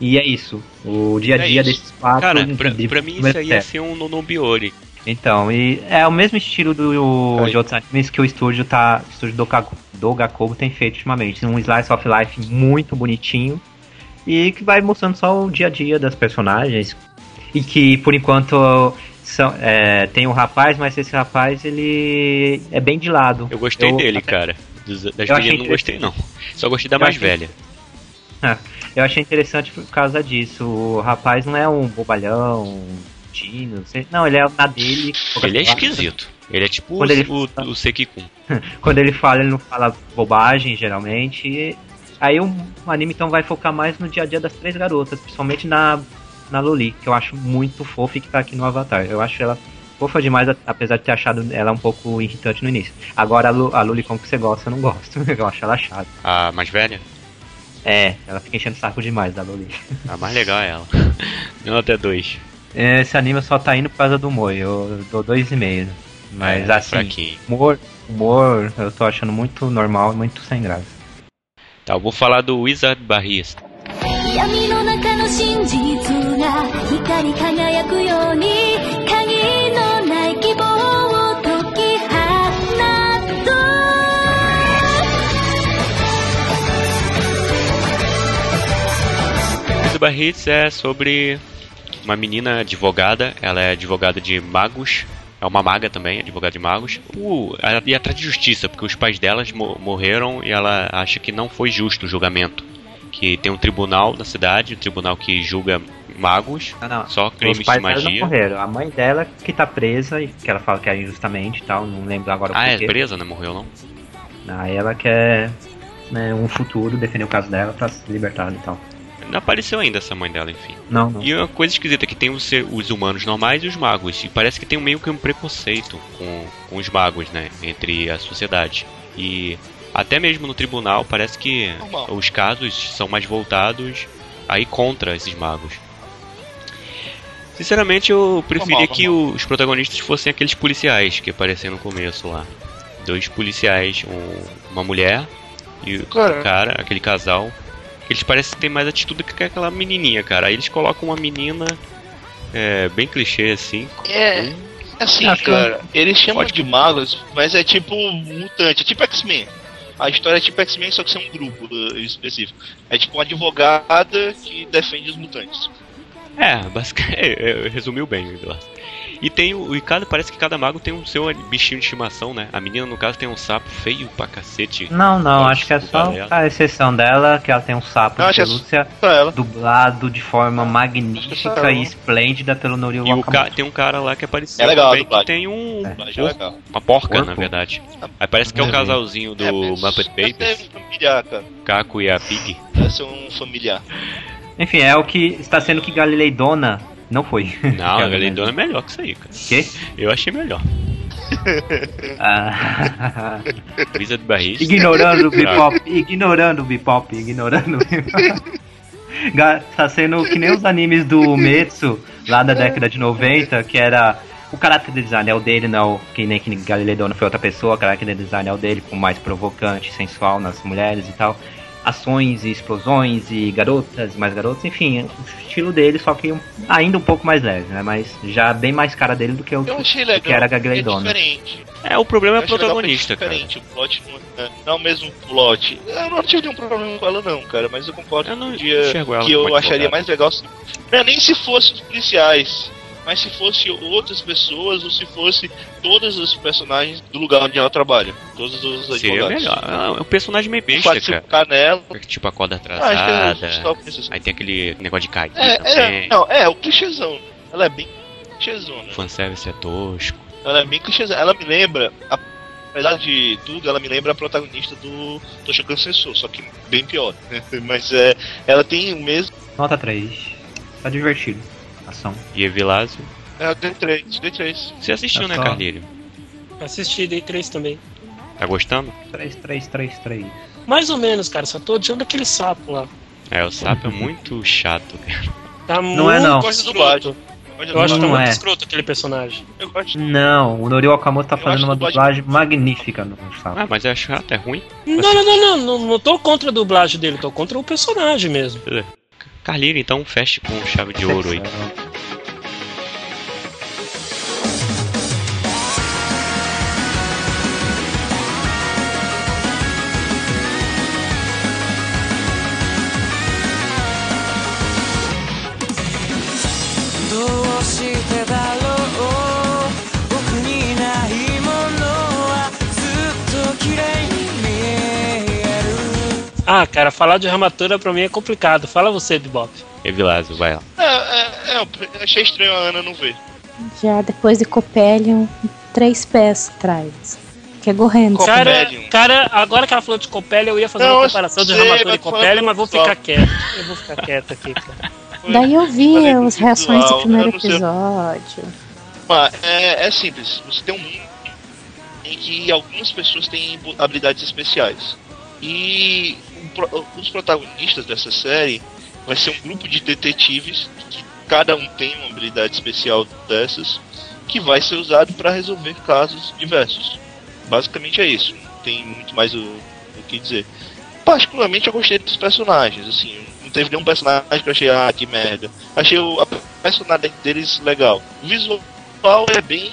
E é isso. O dia a É dia isso. desses quatro. Cara, pra, de- pra mim isso aí ia mesmo ser um Nonobiori. então, e é o mesmo estilo do, Aí. de outros animes que o estúdio tá. O estúdio do, do Gakobo tem feito ultimamente. Um slice of life muito bonitinho. E que vai mostrando só o dia a dia das personagens. E que por enquanto são, é, tem um rapaz, mas esse rapaz ele é bem de lado. Eu gostei Eu dele, até- cara. Dos- Das meninas não gostei, não. Só gostei da Eu mais achei- velha. Eu achei interessante por causa disso. O rapaz não é um bobalhão, um tino, não sei- não, ele é na dele. Ele é esquisito. Ele é tipo Quando o, ele- o, o Sekikun. Quando ele fala, ele não fala bobagem, geralmente. Aí o, o anime então vai focar mais no dia a dia das três garotas, principalmente na, na Loli, que eu acho muito fofa e que tá aqui no Avatar. Eu acho ela fofa demais, apesar de ter achado ela um pouco irritante no início. Agora a, Lu, a Loli, como que você gosta, eu não gosto. Eu acho ela chata. A mais velha? É, ela fica enchendo o saco demais da Loli. A mais legal é ela. Não até dois. Esse anime só tá indo por causa do humor, eu dou dois e meio. Mas é, assim, fraquinho. humor, humor, eu tô achando muito normal e muito sem graça. Tá, eu vou falar do Wizard Barrista. 闇の中の真実が光り輝くように鍵のない希望を解き放つ Wizard Barrista é sobre uma menina advogada. Ela é advogada de magos. É uma maga também, advogada de magos. Uh, ela ia atrás de justiça, porque os pais delas mo- morreram e ela acha que não foi justo o julgamento. Que tem um tribunal na cidade, um tribunal que julga magos, Não, não. só crimes de magia. morreram. A mãe dela que tá presa, e que ela fala que é injustamente e tal, não lembro agora Ah, o é porquê. presa, não morreu não? Aí ela quer né, um futuro, defender o caso dela pra se libertar e tal. não apareceu ainda essa mãe dela, enfim. Não, não. E uma coisa esquisita é que tem os, os humanos normais e os magos. E parece que tem meio que um preconceito com, com os magos, né? Entre a sociedade. E até mesmo no tribunal parece que Normal. os casos são mais voltados aí contra esses magos. Sinceramente, eu preferia Normal, que os protagonistas fossem aqueles policiais que apareciam no começo lá. Dois policiais, um- uma mulher e o Cara. cara, aquele casal. Eles parecem ter mais atitude que aquela menininha, cara. Aí eles colocam uma menina é, bem clichê assim. É, assim, que- cara, eles chamam Pode- de magos, mas é tipo mutante, é tipo X-Men. A história é tipo X-Men, só que são um grupo uh, específico. É tipo uma advogada que defende os mutantes. É, basicamente, resumiu bem Eduardo. E tem o. E cada, parece que cada mago tem um seu bichinho de estimação, né? A menina, no caso, tem um sapo feio pra cacete. Não, não, acho que é só a exceção dela, que ela tem um sapo de é pelúcia ela. dublado de forma que magnífica é e esplêndida pelo Norio E ca... tem um cara lá que apareceu É legal a também, que tem um. É. É legal. Uma porca, Porco? na verdade. Aí parece que é o É, casalzinho do É, Muppet Babies, ser familiar, cara. Caco e a Pig. Ser um familiar. Enfim, é o que está sendo que Galilei Dona não foi. Não, a Galeidona é melhor que isso aí, cara. Que? Eu achei melhor. Ah, Brisa barriga. ignorando o Bebop, ignorando o Bebop, ignorando o Tá sendo que nem os animes do Metsu, lá da década de 90, que era o caráter design é o dele, não que nem que Galilei Dona foi outra pessoa, o caráter design é o dele, com mais provocante, sensual nas mulheres e tal. Ações e explosões e garotas, mais garotas, enfim, o estilo dele, só que um- ainda um pouco mais leve, né? Mas já bem mais cara dele do que o Eu achei do legal. que era a é. É, o problema é Eu o achei legal protagonista, é cara. diferente. O plot não é, não é o mesmo plot. Eu não tive nenhum problema com ela, não, cara. Mas eu concordo Eu não que, que eu acharia mais legal. se- Não é nem se fosse os policiais. Mas se fosse outras pessoas ou se fosse todos os personagens do lugar onde ela trabalha. Todos os Seria advogados. melhor. Ah, É um personagem meio besta, cara. ficar nela. Tipo, acorda Ah, acho que é atrasada. isso, assim. Aí tem aquele negócio de cair É, também. é, não, é, o clichêzão. Ela é bem clichêzona. Fanservice é tosco. Ela é bem clichêzão. Ela me lembra, apesar de tudo, ela me lembra a protagonista do Toshokan Sensor, só que bem pior. né? Mas é, ela tem o mesmo. Nota 3. Tá divertido. Ação. E Evilásio. É, dei 3, dei 3. Você assistiu, É né, só- Carlírio? Assisti, dei três também. Tá gostando? 3, 3, 3, 3. Mais ou menos, cara, só tô odiando aquele sapo lá. É, o sapo é muito chato, cara. Tá Não é, muito não. Eu gosto de dublagem. escroto. Olha, Eu acho que tá Não muito é. escroto aquele personagem. eu gosto. Não, o Norio Okamoto tá Eu fazendo uma dublagem- magnífica no sapo. Ah, mas é chato, é ruim. Não, não, não, não, não, não tô contra a dublagem dele, tô contra o personagem mesmo. Carlírio, então, feche com chave de ouro aí. Ah, cara, falar de armadura pra mim é complicado. Fala você, Bebop. Evilásio, vai lá. É, é, é, eu achei estranho a Ana não ver. Já depois de Copelion, três pés atrás. Que é Gorrendo. Cara, Copelion. cara, agora que ela falou de Copélia, eu ia fazer Não, uma eu comparação de mas e Copélia, mas vou ficar quieto. Eu vou ficar quieto aqui, cara. Daí eu vi as reações do visual, primeiro episódio. Mas é, é simples. Você tem um mundo em que algumas pessoas têm habilidades especiais. E os protagonistas dessa série vai ser um grupo de detetives que cada um tem uma habilidade especial dessas que vai ser usado para resolver casos diversos. Basicamente é isso. Não tem muito mais o, o que dizer. Particularmente eu gostei dos personagens, assim, não teve nenhum personagem que eu achei, ah, que merda. Achei o, a personagem deles legal. O visual é bem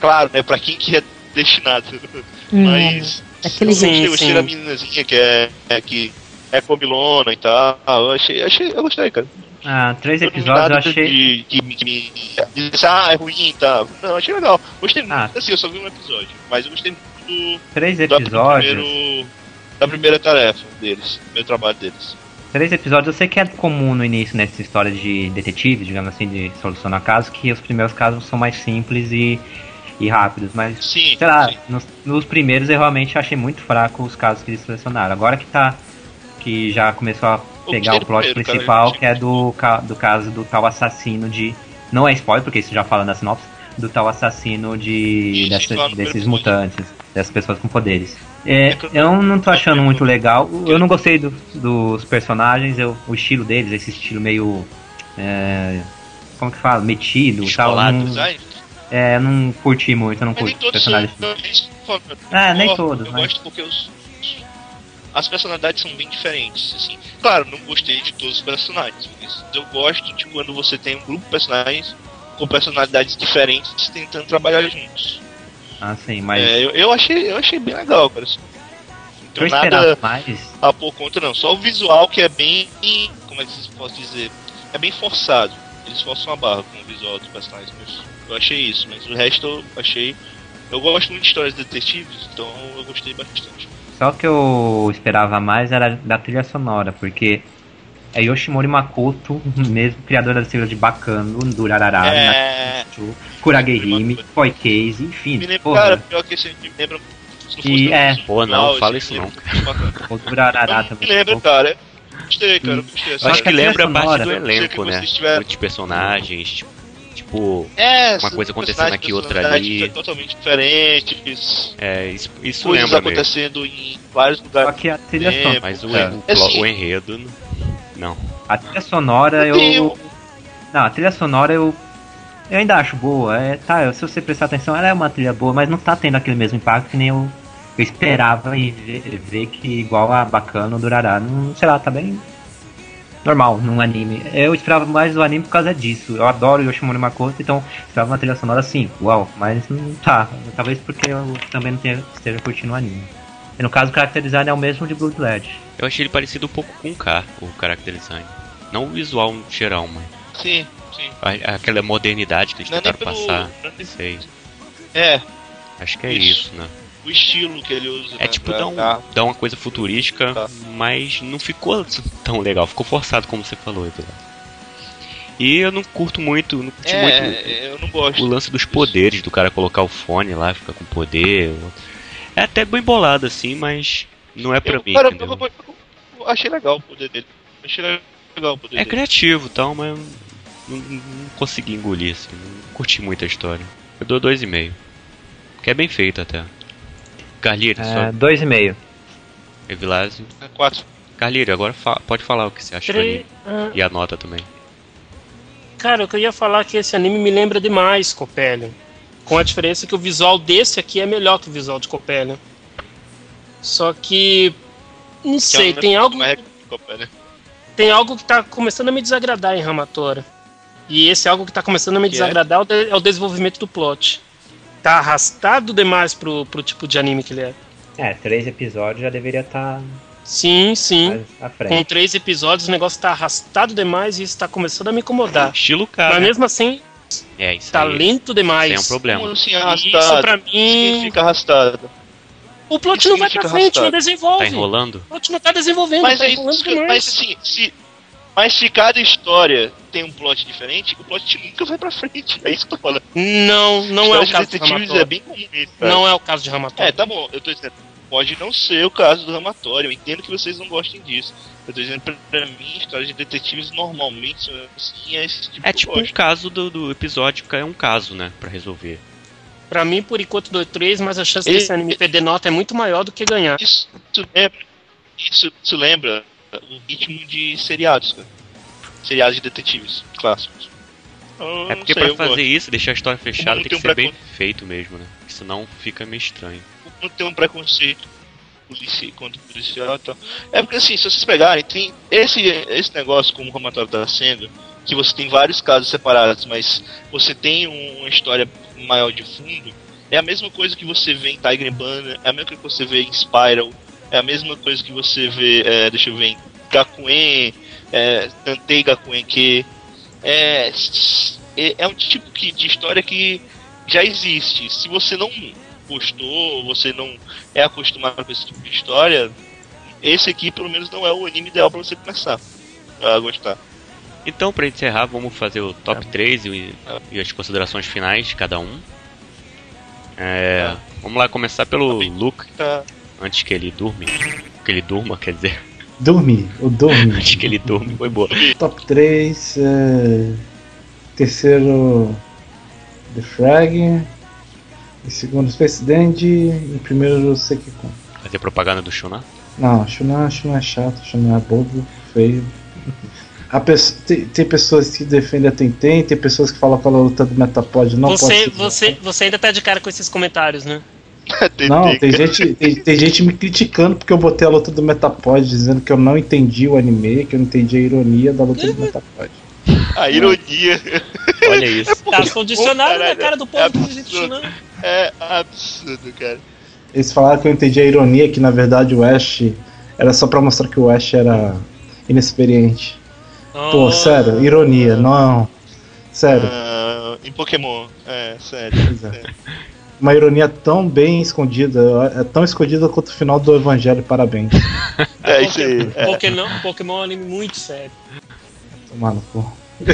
claro, né, pra quem que é destinado. Mas Daquele eu Sim, gostei, gostei sim. da meninazinha que é, é que é comilona e tal. Eu achei, achei, eu gostei, cara. Ah, três Eu episódios eu achei. De, que me, que me disse, ah, é ruim e tal. Não, achei legal. Gostei muito. Ah. Assim, eu só vi um episódio, mas eu gostei muito Três do, do episódios. primeiro, da primeira tarefa deles, do primeiro trabalho deles. Três episódios, eu sei que é comum no início nessa história de detetive, digamos assim, de solucionar casos, que os primeiros casos são mais simples e, e rápidos, mas Sim, sei lá, sim. nos, nos primeiros eu realmente achei muito fraco os casos que eles selecionaram. Agora que tá. que já começou a pegar o do plot primeiro, cara, principal, achei que é do, do caso do tal assassino de. Não é spoiler, porque isso já fala na sinopse, do tal assassino de. Desses mutantes, dessas pessoas com poderes. É, eu não tô achando muito legal. Eu não gostei do- dos personagens, eu, o estilo deles, esse estilo meio. é, como que fala? Metido e tal. Não, é, não curti muito, eu não Mas nem curto todos são. personagens. É, nem eu- todos, Eu gosto porque os, as personalidades são bem diferentes. Assim. Claro, não gostei de todos os personagens, mas eu gosto de quando você tem um grupo de personagens com personalidades diferentes tentando trabalhar juntos. Ah, sim, mas. É, eu, eu achei, eu achei bem legal, cara. assim. Não eu nada mais. a por conta, não. Só o visual que é bem. Como é que se pode dizer? É bem forçado. Eles forçam a barra com o visual dos personagens. Mas eu achei isso, mas o resto eu achei. Eu gosto muito de histórias de detetives, então eu gostei bastante. Só que eu esperava mais era da trilha sonora, porque é Yoshimori Makoto, mesmo criador da trilha de Bacano, Durarara, É. Kuragehime, Koi Case, enfim. Me lembra, porra, cara, pior que esse me lembra. Se não fosse E é. Pô, não, esse fala me isso lembra não, o Durarara Me também. lembra, cara. Gostei, cara. eu Gostei. Eu acho que lembra a trilha parte do sonora- elenco, né? Muitos personagens, tipo, tipo É, Uma coisa acontecendo aqui, outra ali. Totalmente diferentes. é, isso, isso coisas lembra mesmo. acontecendo em vários Só lugares. que a trilha É, sonora. Mas o, É. o, o enredo, não. A trilha sonora eu. Um- Não, a trilha sonora eu. Eu ainda acho boa. É, tá, se você prestar atenção, ela é uma trilha boa, mas não tá tendo aquele mesmo impacto que nem eu, eu esperava e ver, ver que igual a Bacana durará. Não, sei lá, tá bem normal num anime. Eu esperava mais do anime por causa disso. Eu adoro Yoshimori Makoto, então esperava uma trilha sonora assim, uau, mas não tá. Talvez porque eu também não tenha, esteja curtindo o anime. E no caso, o character design é o mesmo de Bloodlet. Eu achei ele parecido um pouco com o K, o character design. Não o visual geral, mas Sim, sim. a- aquela modernidade que eles Não é tentaram pelo. passar. não é Sei. É, Acho que é Isso. isso, né? O estilo que ele usa. É né, tipo pra- dar, um, dar uma coisa futurística, Tá. mas não ficou tão legal, ficou forçado como você falou, Eduardo. E eu não curto muito, não curti muito É, eu não gosto. o lance dos poderes, do cara colocar o fone lá, ficar com poder. É até bem bolado assim, mas não é pra eu, mim, cara, eu, eu- eu achei legal o poder dele. Achei legal o poder É dele. criativo e tal, mas não, não consegui engolir, assim, não curti muito a história. Eu dou dois e meio. Que é bem feito até. Carlírio, É, só dois e meio. Evilásio. É, Quatro. Carlírio, agora fa- pode falar o que você achou Tre- aí. ah, E a nota também. Cara, eu queria falar que esse anime me lembra demais Copelion. Com a diferença que o visual desse aqui é melhor que o visual de Copelion. Só que. Não sei, Que é tem algo, tem algo que tá começando a me desagradar em Ramatora. E esse algo que tá começando a me Que é? desagradar é? é o desenvolvimento do plot. Tá arrastado demais pro, pro tipo de anime que ele é. É, três episódios já deveria estar Sim, sim. mais à Com três episódios o negócio tá arrastado demais e isso tá começando a me incomodar. Estilo Mas cara. mesmo assim, É, isso tá aí. lento demais. Isso é um problema. Como assim Isso arrastado? pra O que mim. significa arrastado? O plot Isso não vai pra frente, não arrastado. desenvolve. Tá enrolando? O plot não tá desenvolvendo, Mas, tá aí, enrolando mas assim, se, mas se cada história tem um plot diferente, o plot nunca vai pra frente. É isso que eu tô falando. Não, não é o caso de detetives Ramatório. é bem comum isso. Não é o caso de Ramatório. É, tá bom, eu tô dizendo. Pode não ser o caso do Ramatório, eu entendo que vocês não gostem disso. Eu tô dizendo, pra, pra mim, histórias de detetives normalmente são assim, é esse tipo É tipo eu um caso do, do episódio, que é um caso, né? Pra resolver. Pra mim, por enquanto, 2-3, mas a chance Ele- desse anime perder nota é muito maior do que ganhar. Isso, isso lembra, isso, isso lembra o ritmo de seriados, cara. Seriados de detetives clássicos. Eu É porque sei, pra fazer gosto. isso, deixar a história fechada, tem que um ser bem feito mesmo, né? Porque senão fica meio estranho. não tem um preconceito polici contra o policial e tal. É porque assim, se vocês pegarem, tem esse, esse negócio como o Romatório tá sendo, que você tem vários casos separados, mas você tem um- uma história maior de fundo, é a mesma coisa que você vê em Tiger Banner, é a mesma coisa que você vê em Spiral, é a mesma coisa que você vê, é, deixa eu ver, em Gakuen, é, Tantei Gakuen que é, é, é um tipo que, de história que já existe. Se você não gostou, você não é acostumado com esse tipo de história, esse aqui pelo menos não é o anime ideal pra você começar a gostar. Então, pra encerrar, vamos fazer o top Tá. 3 e, e as considerações finais de cada um. É, Tá. Vamos lá começar pelo Luke, Tá. Antes que ele durme. Que ele durma, quer dizer. Dormi, o dormi. Acho que ele dorme, foi boa. Top 3, é... terceiro The Frag, em segundo Space Dandy, em primeiro Sekikon. Fazer propaganda do Shuna. Não, Shunan, Shunan é chato, Shunan é bobo, feio. Tem, tem pessoas que defendem a Tentem, tem pessoas que falam que a luta do Metapod não Você, você, você ainda tá de cara com esses comentários, né? Tem- Não, tem- gente, tem, tem gente me criticando porque eu botei a luta do Metapod, dizendo que eu não entendi o anime, que eu não entendi a ironia da luta do Metapod. A ironia Olha isso. Tá condicionado na cara do é povo do absurdo. é absurdo, cara. Eles falaram que eu entendi a ironia, que na verdade o Ash era só pra mostrar que o Ash era inexperiente. Pô, Oh, sério, ironia, não. Sério. Ah, em Pokémon, é, sério. Pois é. Uma ironia tão bem escondida, é tão escondida quanto o final do Evangelho, parabéns. É isso aí. É. Pokémon, Pokémon é um anime muito sério. Tomar no cu.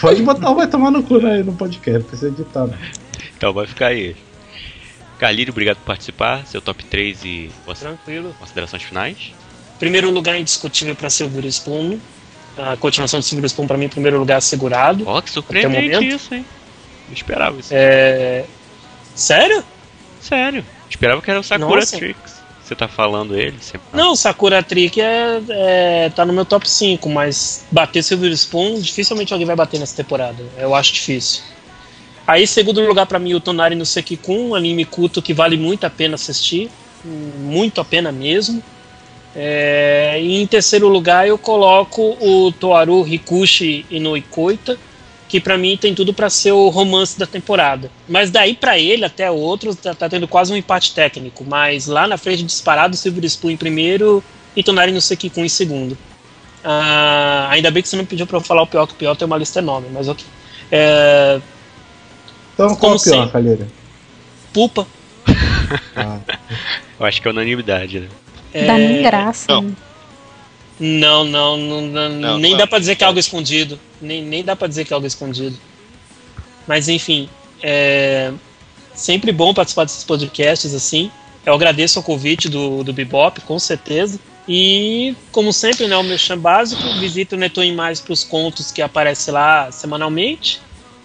Pode botar o vai tomar no cu aí no podcast, precisa editar. né? Então vai ficar aí. Carlírio, obrigado por participar. Seu top 3 e Tranquilo. considerações finais. Primeiro lugar indiscutível pra Silver Spoon. A continuação de Silver Spoon pra mim, primeiro lugar assegurado. Ó, que surpreendente isso, hein? Não esperava isso. É... Sério? Sério. Esperava que era o Sakura Nossa. Tricks. Você tá falando ele? Você... Não, Sakura Trick é, é- tá no meu top 5, mas bater Silver Spoon, dificilmente alguém vai bater nessa temporada. Eu acho difícil. Aí, segundo lugar pra mim, o Tonari no Sekikun, um anime culto que vale muito a pena assistir. Muito a pena mesmo. É, e em terceiro lugar, eu coloco o Toaru Hikushi no Ikoita, que pra mim tem tudo pra ser o romance da temporada. Mas daí pra ele, até outros, tá, tá tendo quase um empate técnico. Mas lá na frente, disparado, Silver Spoon em primeiro e Tonari no Sekikun em segundo. Ah, ainda bem que você não pediu pra eu falar o pior, que o pior tem uma lista enorme, mas ok. É, Então, qual Como é o pior. Calheira? Pupa. Ah, Eu acho que é unanimidade, né? Dá nem graça. não. Não, não, não, não, Não, nem não. dá pra dizer que é algo escondido. Nem, nem dá pra dizer que é algo escondido. Mas enfim, é sempre bom participar desses podcasts assim. Eu agradeço o convite do, do Bebop, com certeza. E, como sempre, né, o meu chão básico, visita o Netoin mais pros contos que aparecem lá semanalmente.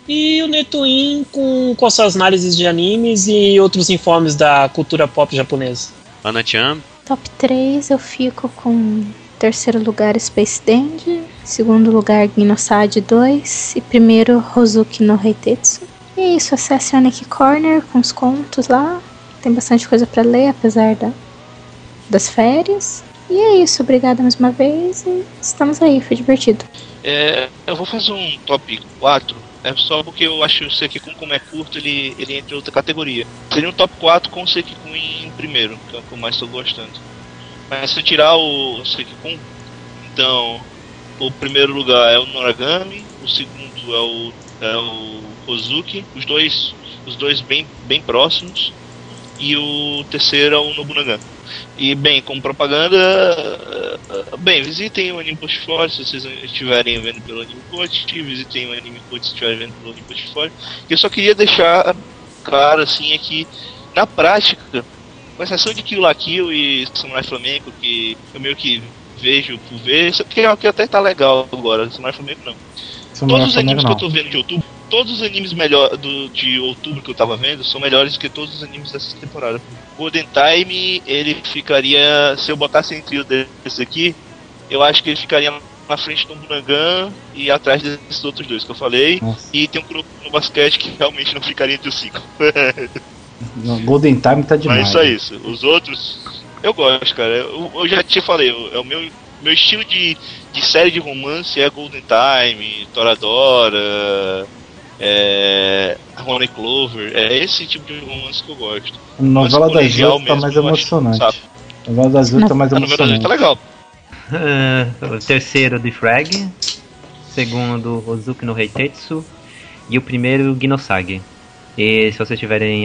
E o Netoin com, com suas análises de animes e outros informes da cultura pop japonesa. Ana Chan, Top 3 eu fico com terceiro lugar Space Dandy, segundo lugar Gnosad 2 e primeiro Hozuki no Heitetsu. E é isso, acesse a Nick Corner com os contos lá. Tem bastante coisa pra ler, apesar da, das férias. E é isso, obrigada mais uma vez e estamos aí, foi divertido. É, eu vou fazer um top 4. É só porque eu acho o Sekikun, como é curto, ele, ele entra em outra categoria. Seria um top 4 com o Sekikun em primeiro, que é o que eu mais estou gostando. Mas se eu tirar o Sekikun, então o primeiro lugar é o Noragami, o segundo é o, é o Ozuki, os dois, os dois bem, bem próximos, e o terceiro é o Nobunaga. E bem, como propaganda, eh, bem, visitem o Anime Portfólio se vocês estiverem vendo pelo Anime Coach, visitem o Anime Coach se estiverem vendo pelo Anime Portfólio. Eu só queria deixar claro assim é que na prática, com exceção de Kill la Kill e Samurai Flamengo, que eu meio que vejo por ver, aqui é o que até tá legal agora, Samurai Flamengo não. não é Todos os animes que eu não. tô vendo de outubro, todos os animes melhor do, de outubro que eu tava vendo são melhores que todos os animes dessa temporada. Golden Time, ele ficaria. Se eu botasse entre o desse aqui, eu acho que ele ficaria na frente do Bunagan e atrás desses outros dois que eu falei. Nossa, E tem um no basquete que realmente não ficaria entre os cinco. Golden Time tá demais. Mas só isso. Os outros, eu gosto, cara. Eu, eu já te falei, eu- é o meu, meu estilo de, de série de romance é Golden Time, Toradora, é, Honey Clover. É esse tipo de romance que eu gosto. A novela Mas das oito tá mais acho emocionante. A novela das oito tá mais A novela das oito emocionante. tá legal. O terceiro, The Frag. Segundo, Ozuki no Heitetsu. E o primeiro, Gnosagi. E se vocês estiverem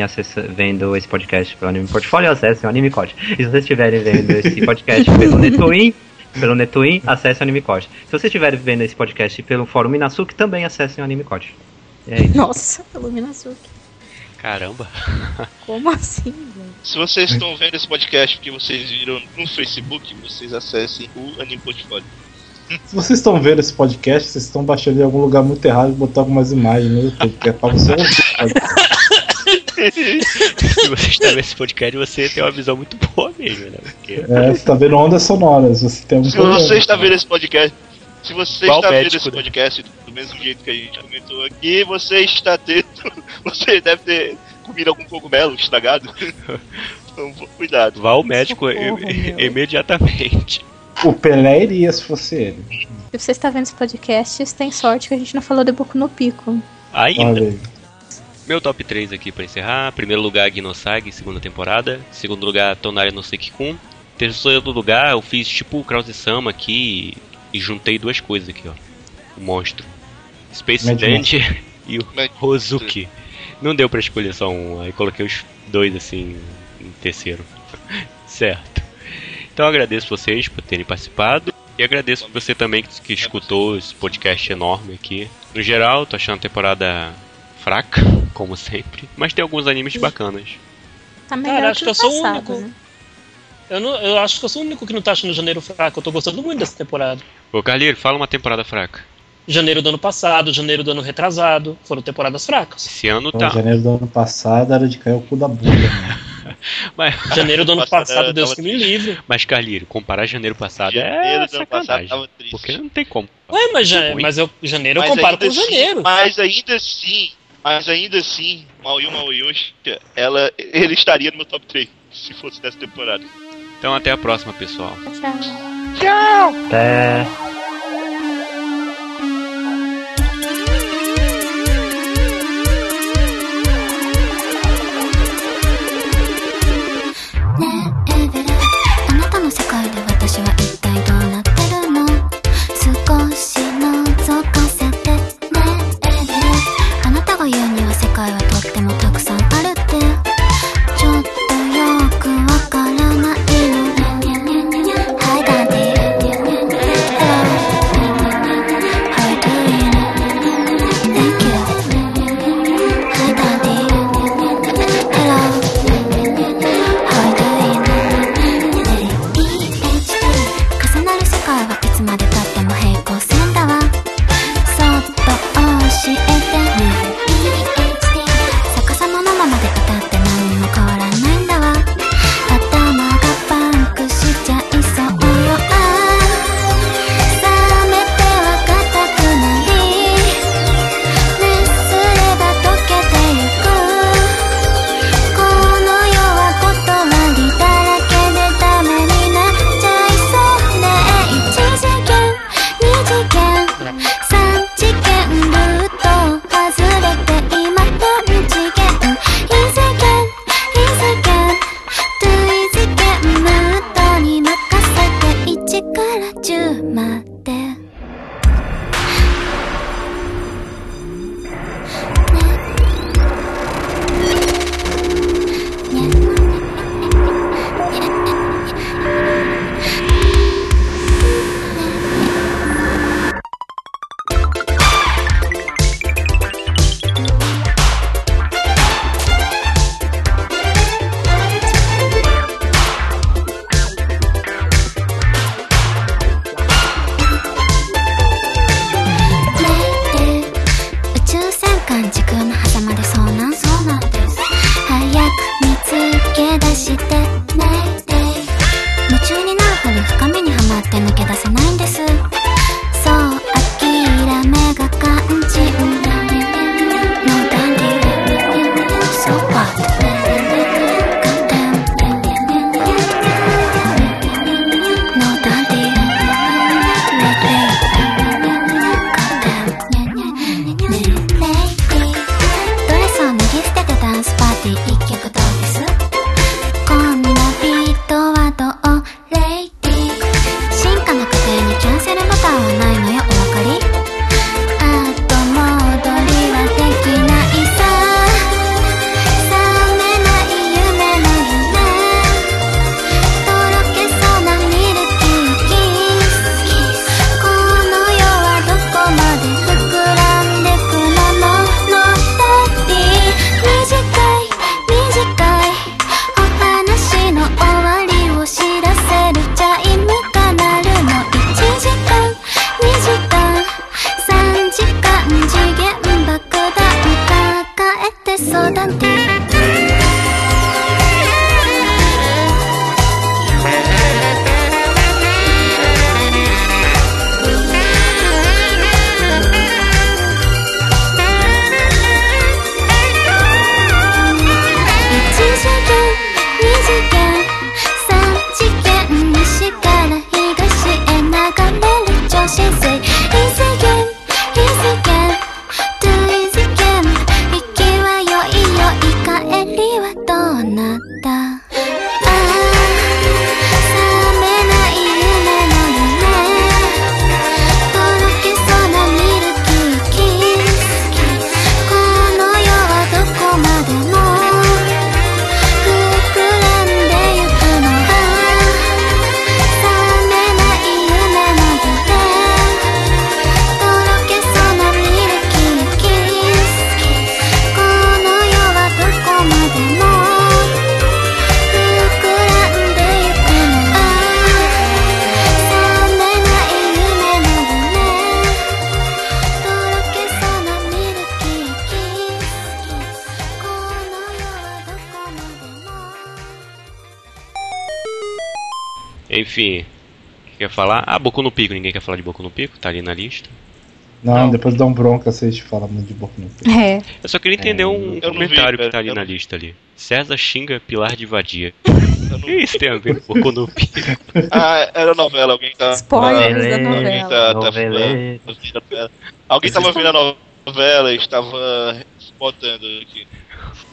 vendo esse podcast pelo Anime Portfólio, acessem o Anime Code. E se vocês estiverem vendo esse podcast pelo Netwin, pelo Netwin, acessem o Anime Code. Se vocês estiverem vendo esse podcast pelo Fórum Inasuki, também acessem o Anime Code. E é isso. Nossa, Luminazuki. caramba. Como assim, velho? Se vocês estão vendo esse podcast porque vocês viram no Facebook, vocês acessem o Anime Portfólio. Se vocês estão vendo esse podcast, vocês estão baixando em algum lugar muito errado e botar algumas imagens no YouTube, que é pra você ouvir. Se você está vendo esse podcast, você tem uma visão muito boa mesmo, né? Porque É, você tá vendo ondas sonoras, você tem algum Se problema. você está vendo esse podcast, se você Qual está vendo médico, esse né? podcast do mesmo jeito que a gente comentou aqui, você está tendo. Você deve ter comido algum cogumelo estragado. Então, cuidado. vá ao médico Socorro, meu. imediatamente. O Pelé iria se fosse ele. Se você está vendo esse podcast, você tem sorte que a gente não falou de Boku no Pico. Ainda. Olha aí. Meu top 3 aqui pra encerrar. Primeiro lugar, Ginosagi, segunda temporada. Segundo lugar, Tonari no Sekikun. Terceiro lugar, eu fiz tipo o Krause-sama aqui e juntei duas coisas aqui, ó. O monstro. Space Dandy e o Rozuki. Não deu pra escolher só um, aí coloquei os dois assim em terceiro. certo. Então eu agradeço vocês por terem participado. E agradeço você também que, que escutou esse podcast enorme aqui. No geral, tô achando a temporada fraca, como sempre. Mas tem alguns animes bacanas. Tá melhor Cara, acho que que eu o sou o passado, único. né? Eu, não, eu acho que eu sou o único que não tá achando janeiro fraco. Eu tô gostando muito dessa temporada. Ô Carleiro, fala uma temporada fraca. Janeiro do ano passado, janeiro do ano retrasado. Foram temporadas fracas. Esse ano Então, tá. janeiro do ano passado era de cair o cu da bunda, né? Mas, Janeiro do ano Passado, passado, Deus que me livre. mas Carleiro, comparar janeiro passado Janeiro é do ano passado tava triste. Porque não tem como. Ué, mas, mas eu, janeiro eu Mas comparo ainda com janeiro. Assim, mas ainda assim, mas ainda assim, Maoyu Maoyoshi, ela, ele estaria no meu top 3 se fosse dessa temporada. Então até a próxima, pessoal. Tchau. Até. instante. Falar? Ah, Boku no Pico. Ninguém quer falar de Boku no Pico? Tá ali na lista. Não, depois dá um bronca se a gente fala muito de boca no peito. É. Eu só queria entender um eu não vi, comentário que tá ali Eu na não- lista ali. César xinga Pilar de Vadia. Eu O que não- isso tem a ver com Boku no Pico? Ah, era novela, alguém tá. Spoilers da Novela, Alguém tá, tá. Alguém tava ouvindo a novela e estava botando aqui.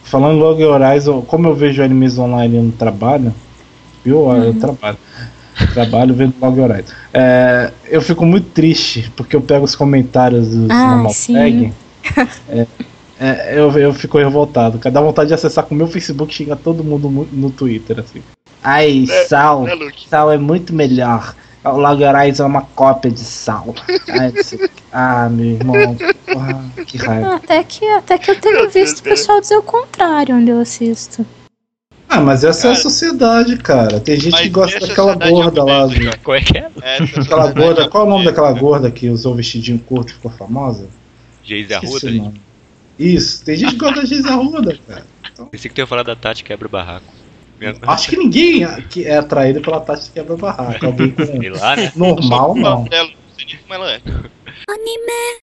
Falando logo em Horizon, como eu vejo animes online no trabalho, viu? Eu trabalho. Trabalho vendo logo em Horizon. É, eu fico muito triste, porque eu pego os comentários dos Ah, normal sim. tag. É, é, eu, eu fico revoltado. Cara, dá vontade de acessar com o meu Facebook e xingar todo mundo mu- no Twitter, assim. Ai, Sal, Né, Luke? Sal é muito melhor. O Log Horizon é uma cópia de Sal. Ai, ah meu irmão. Porra, que raiva. Até que, até que eu tenho visto o pessoal dizer o contrário onde eu assisto. Ah, mas essa cara, é a sociedade, cara. Tem gente que gosta daquela gorda lá. Qual né? é que é? Aquela gorda, qual é o nome daquela gorda que usou o vestidinho curto e ficou famosa? Geise Arruda. Isso, tem gente que gosta da Geise Arruda, cara. Então... Pensei que tu ia falar da Tati quebra o barraco. Acho que ninguém é atraído pela Tati quebra o barraco. Alguém com... Lá, né? Normal, não. Sei nem como ela é. Anime,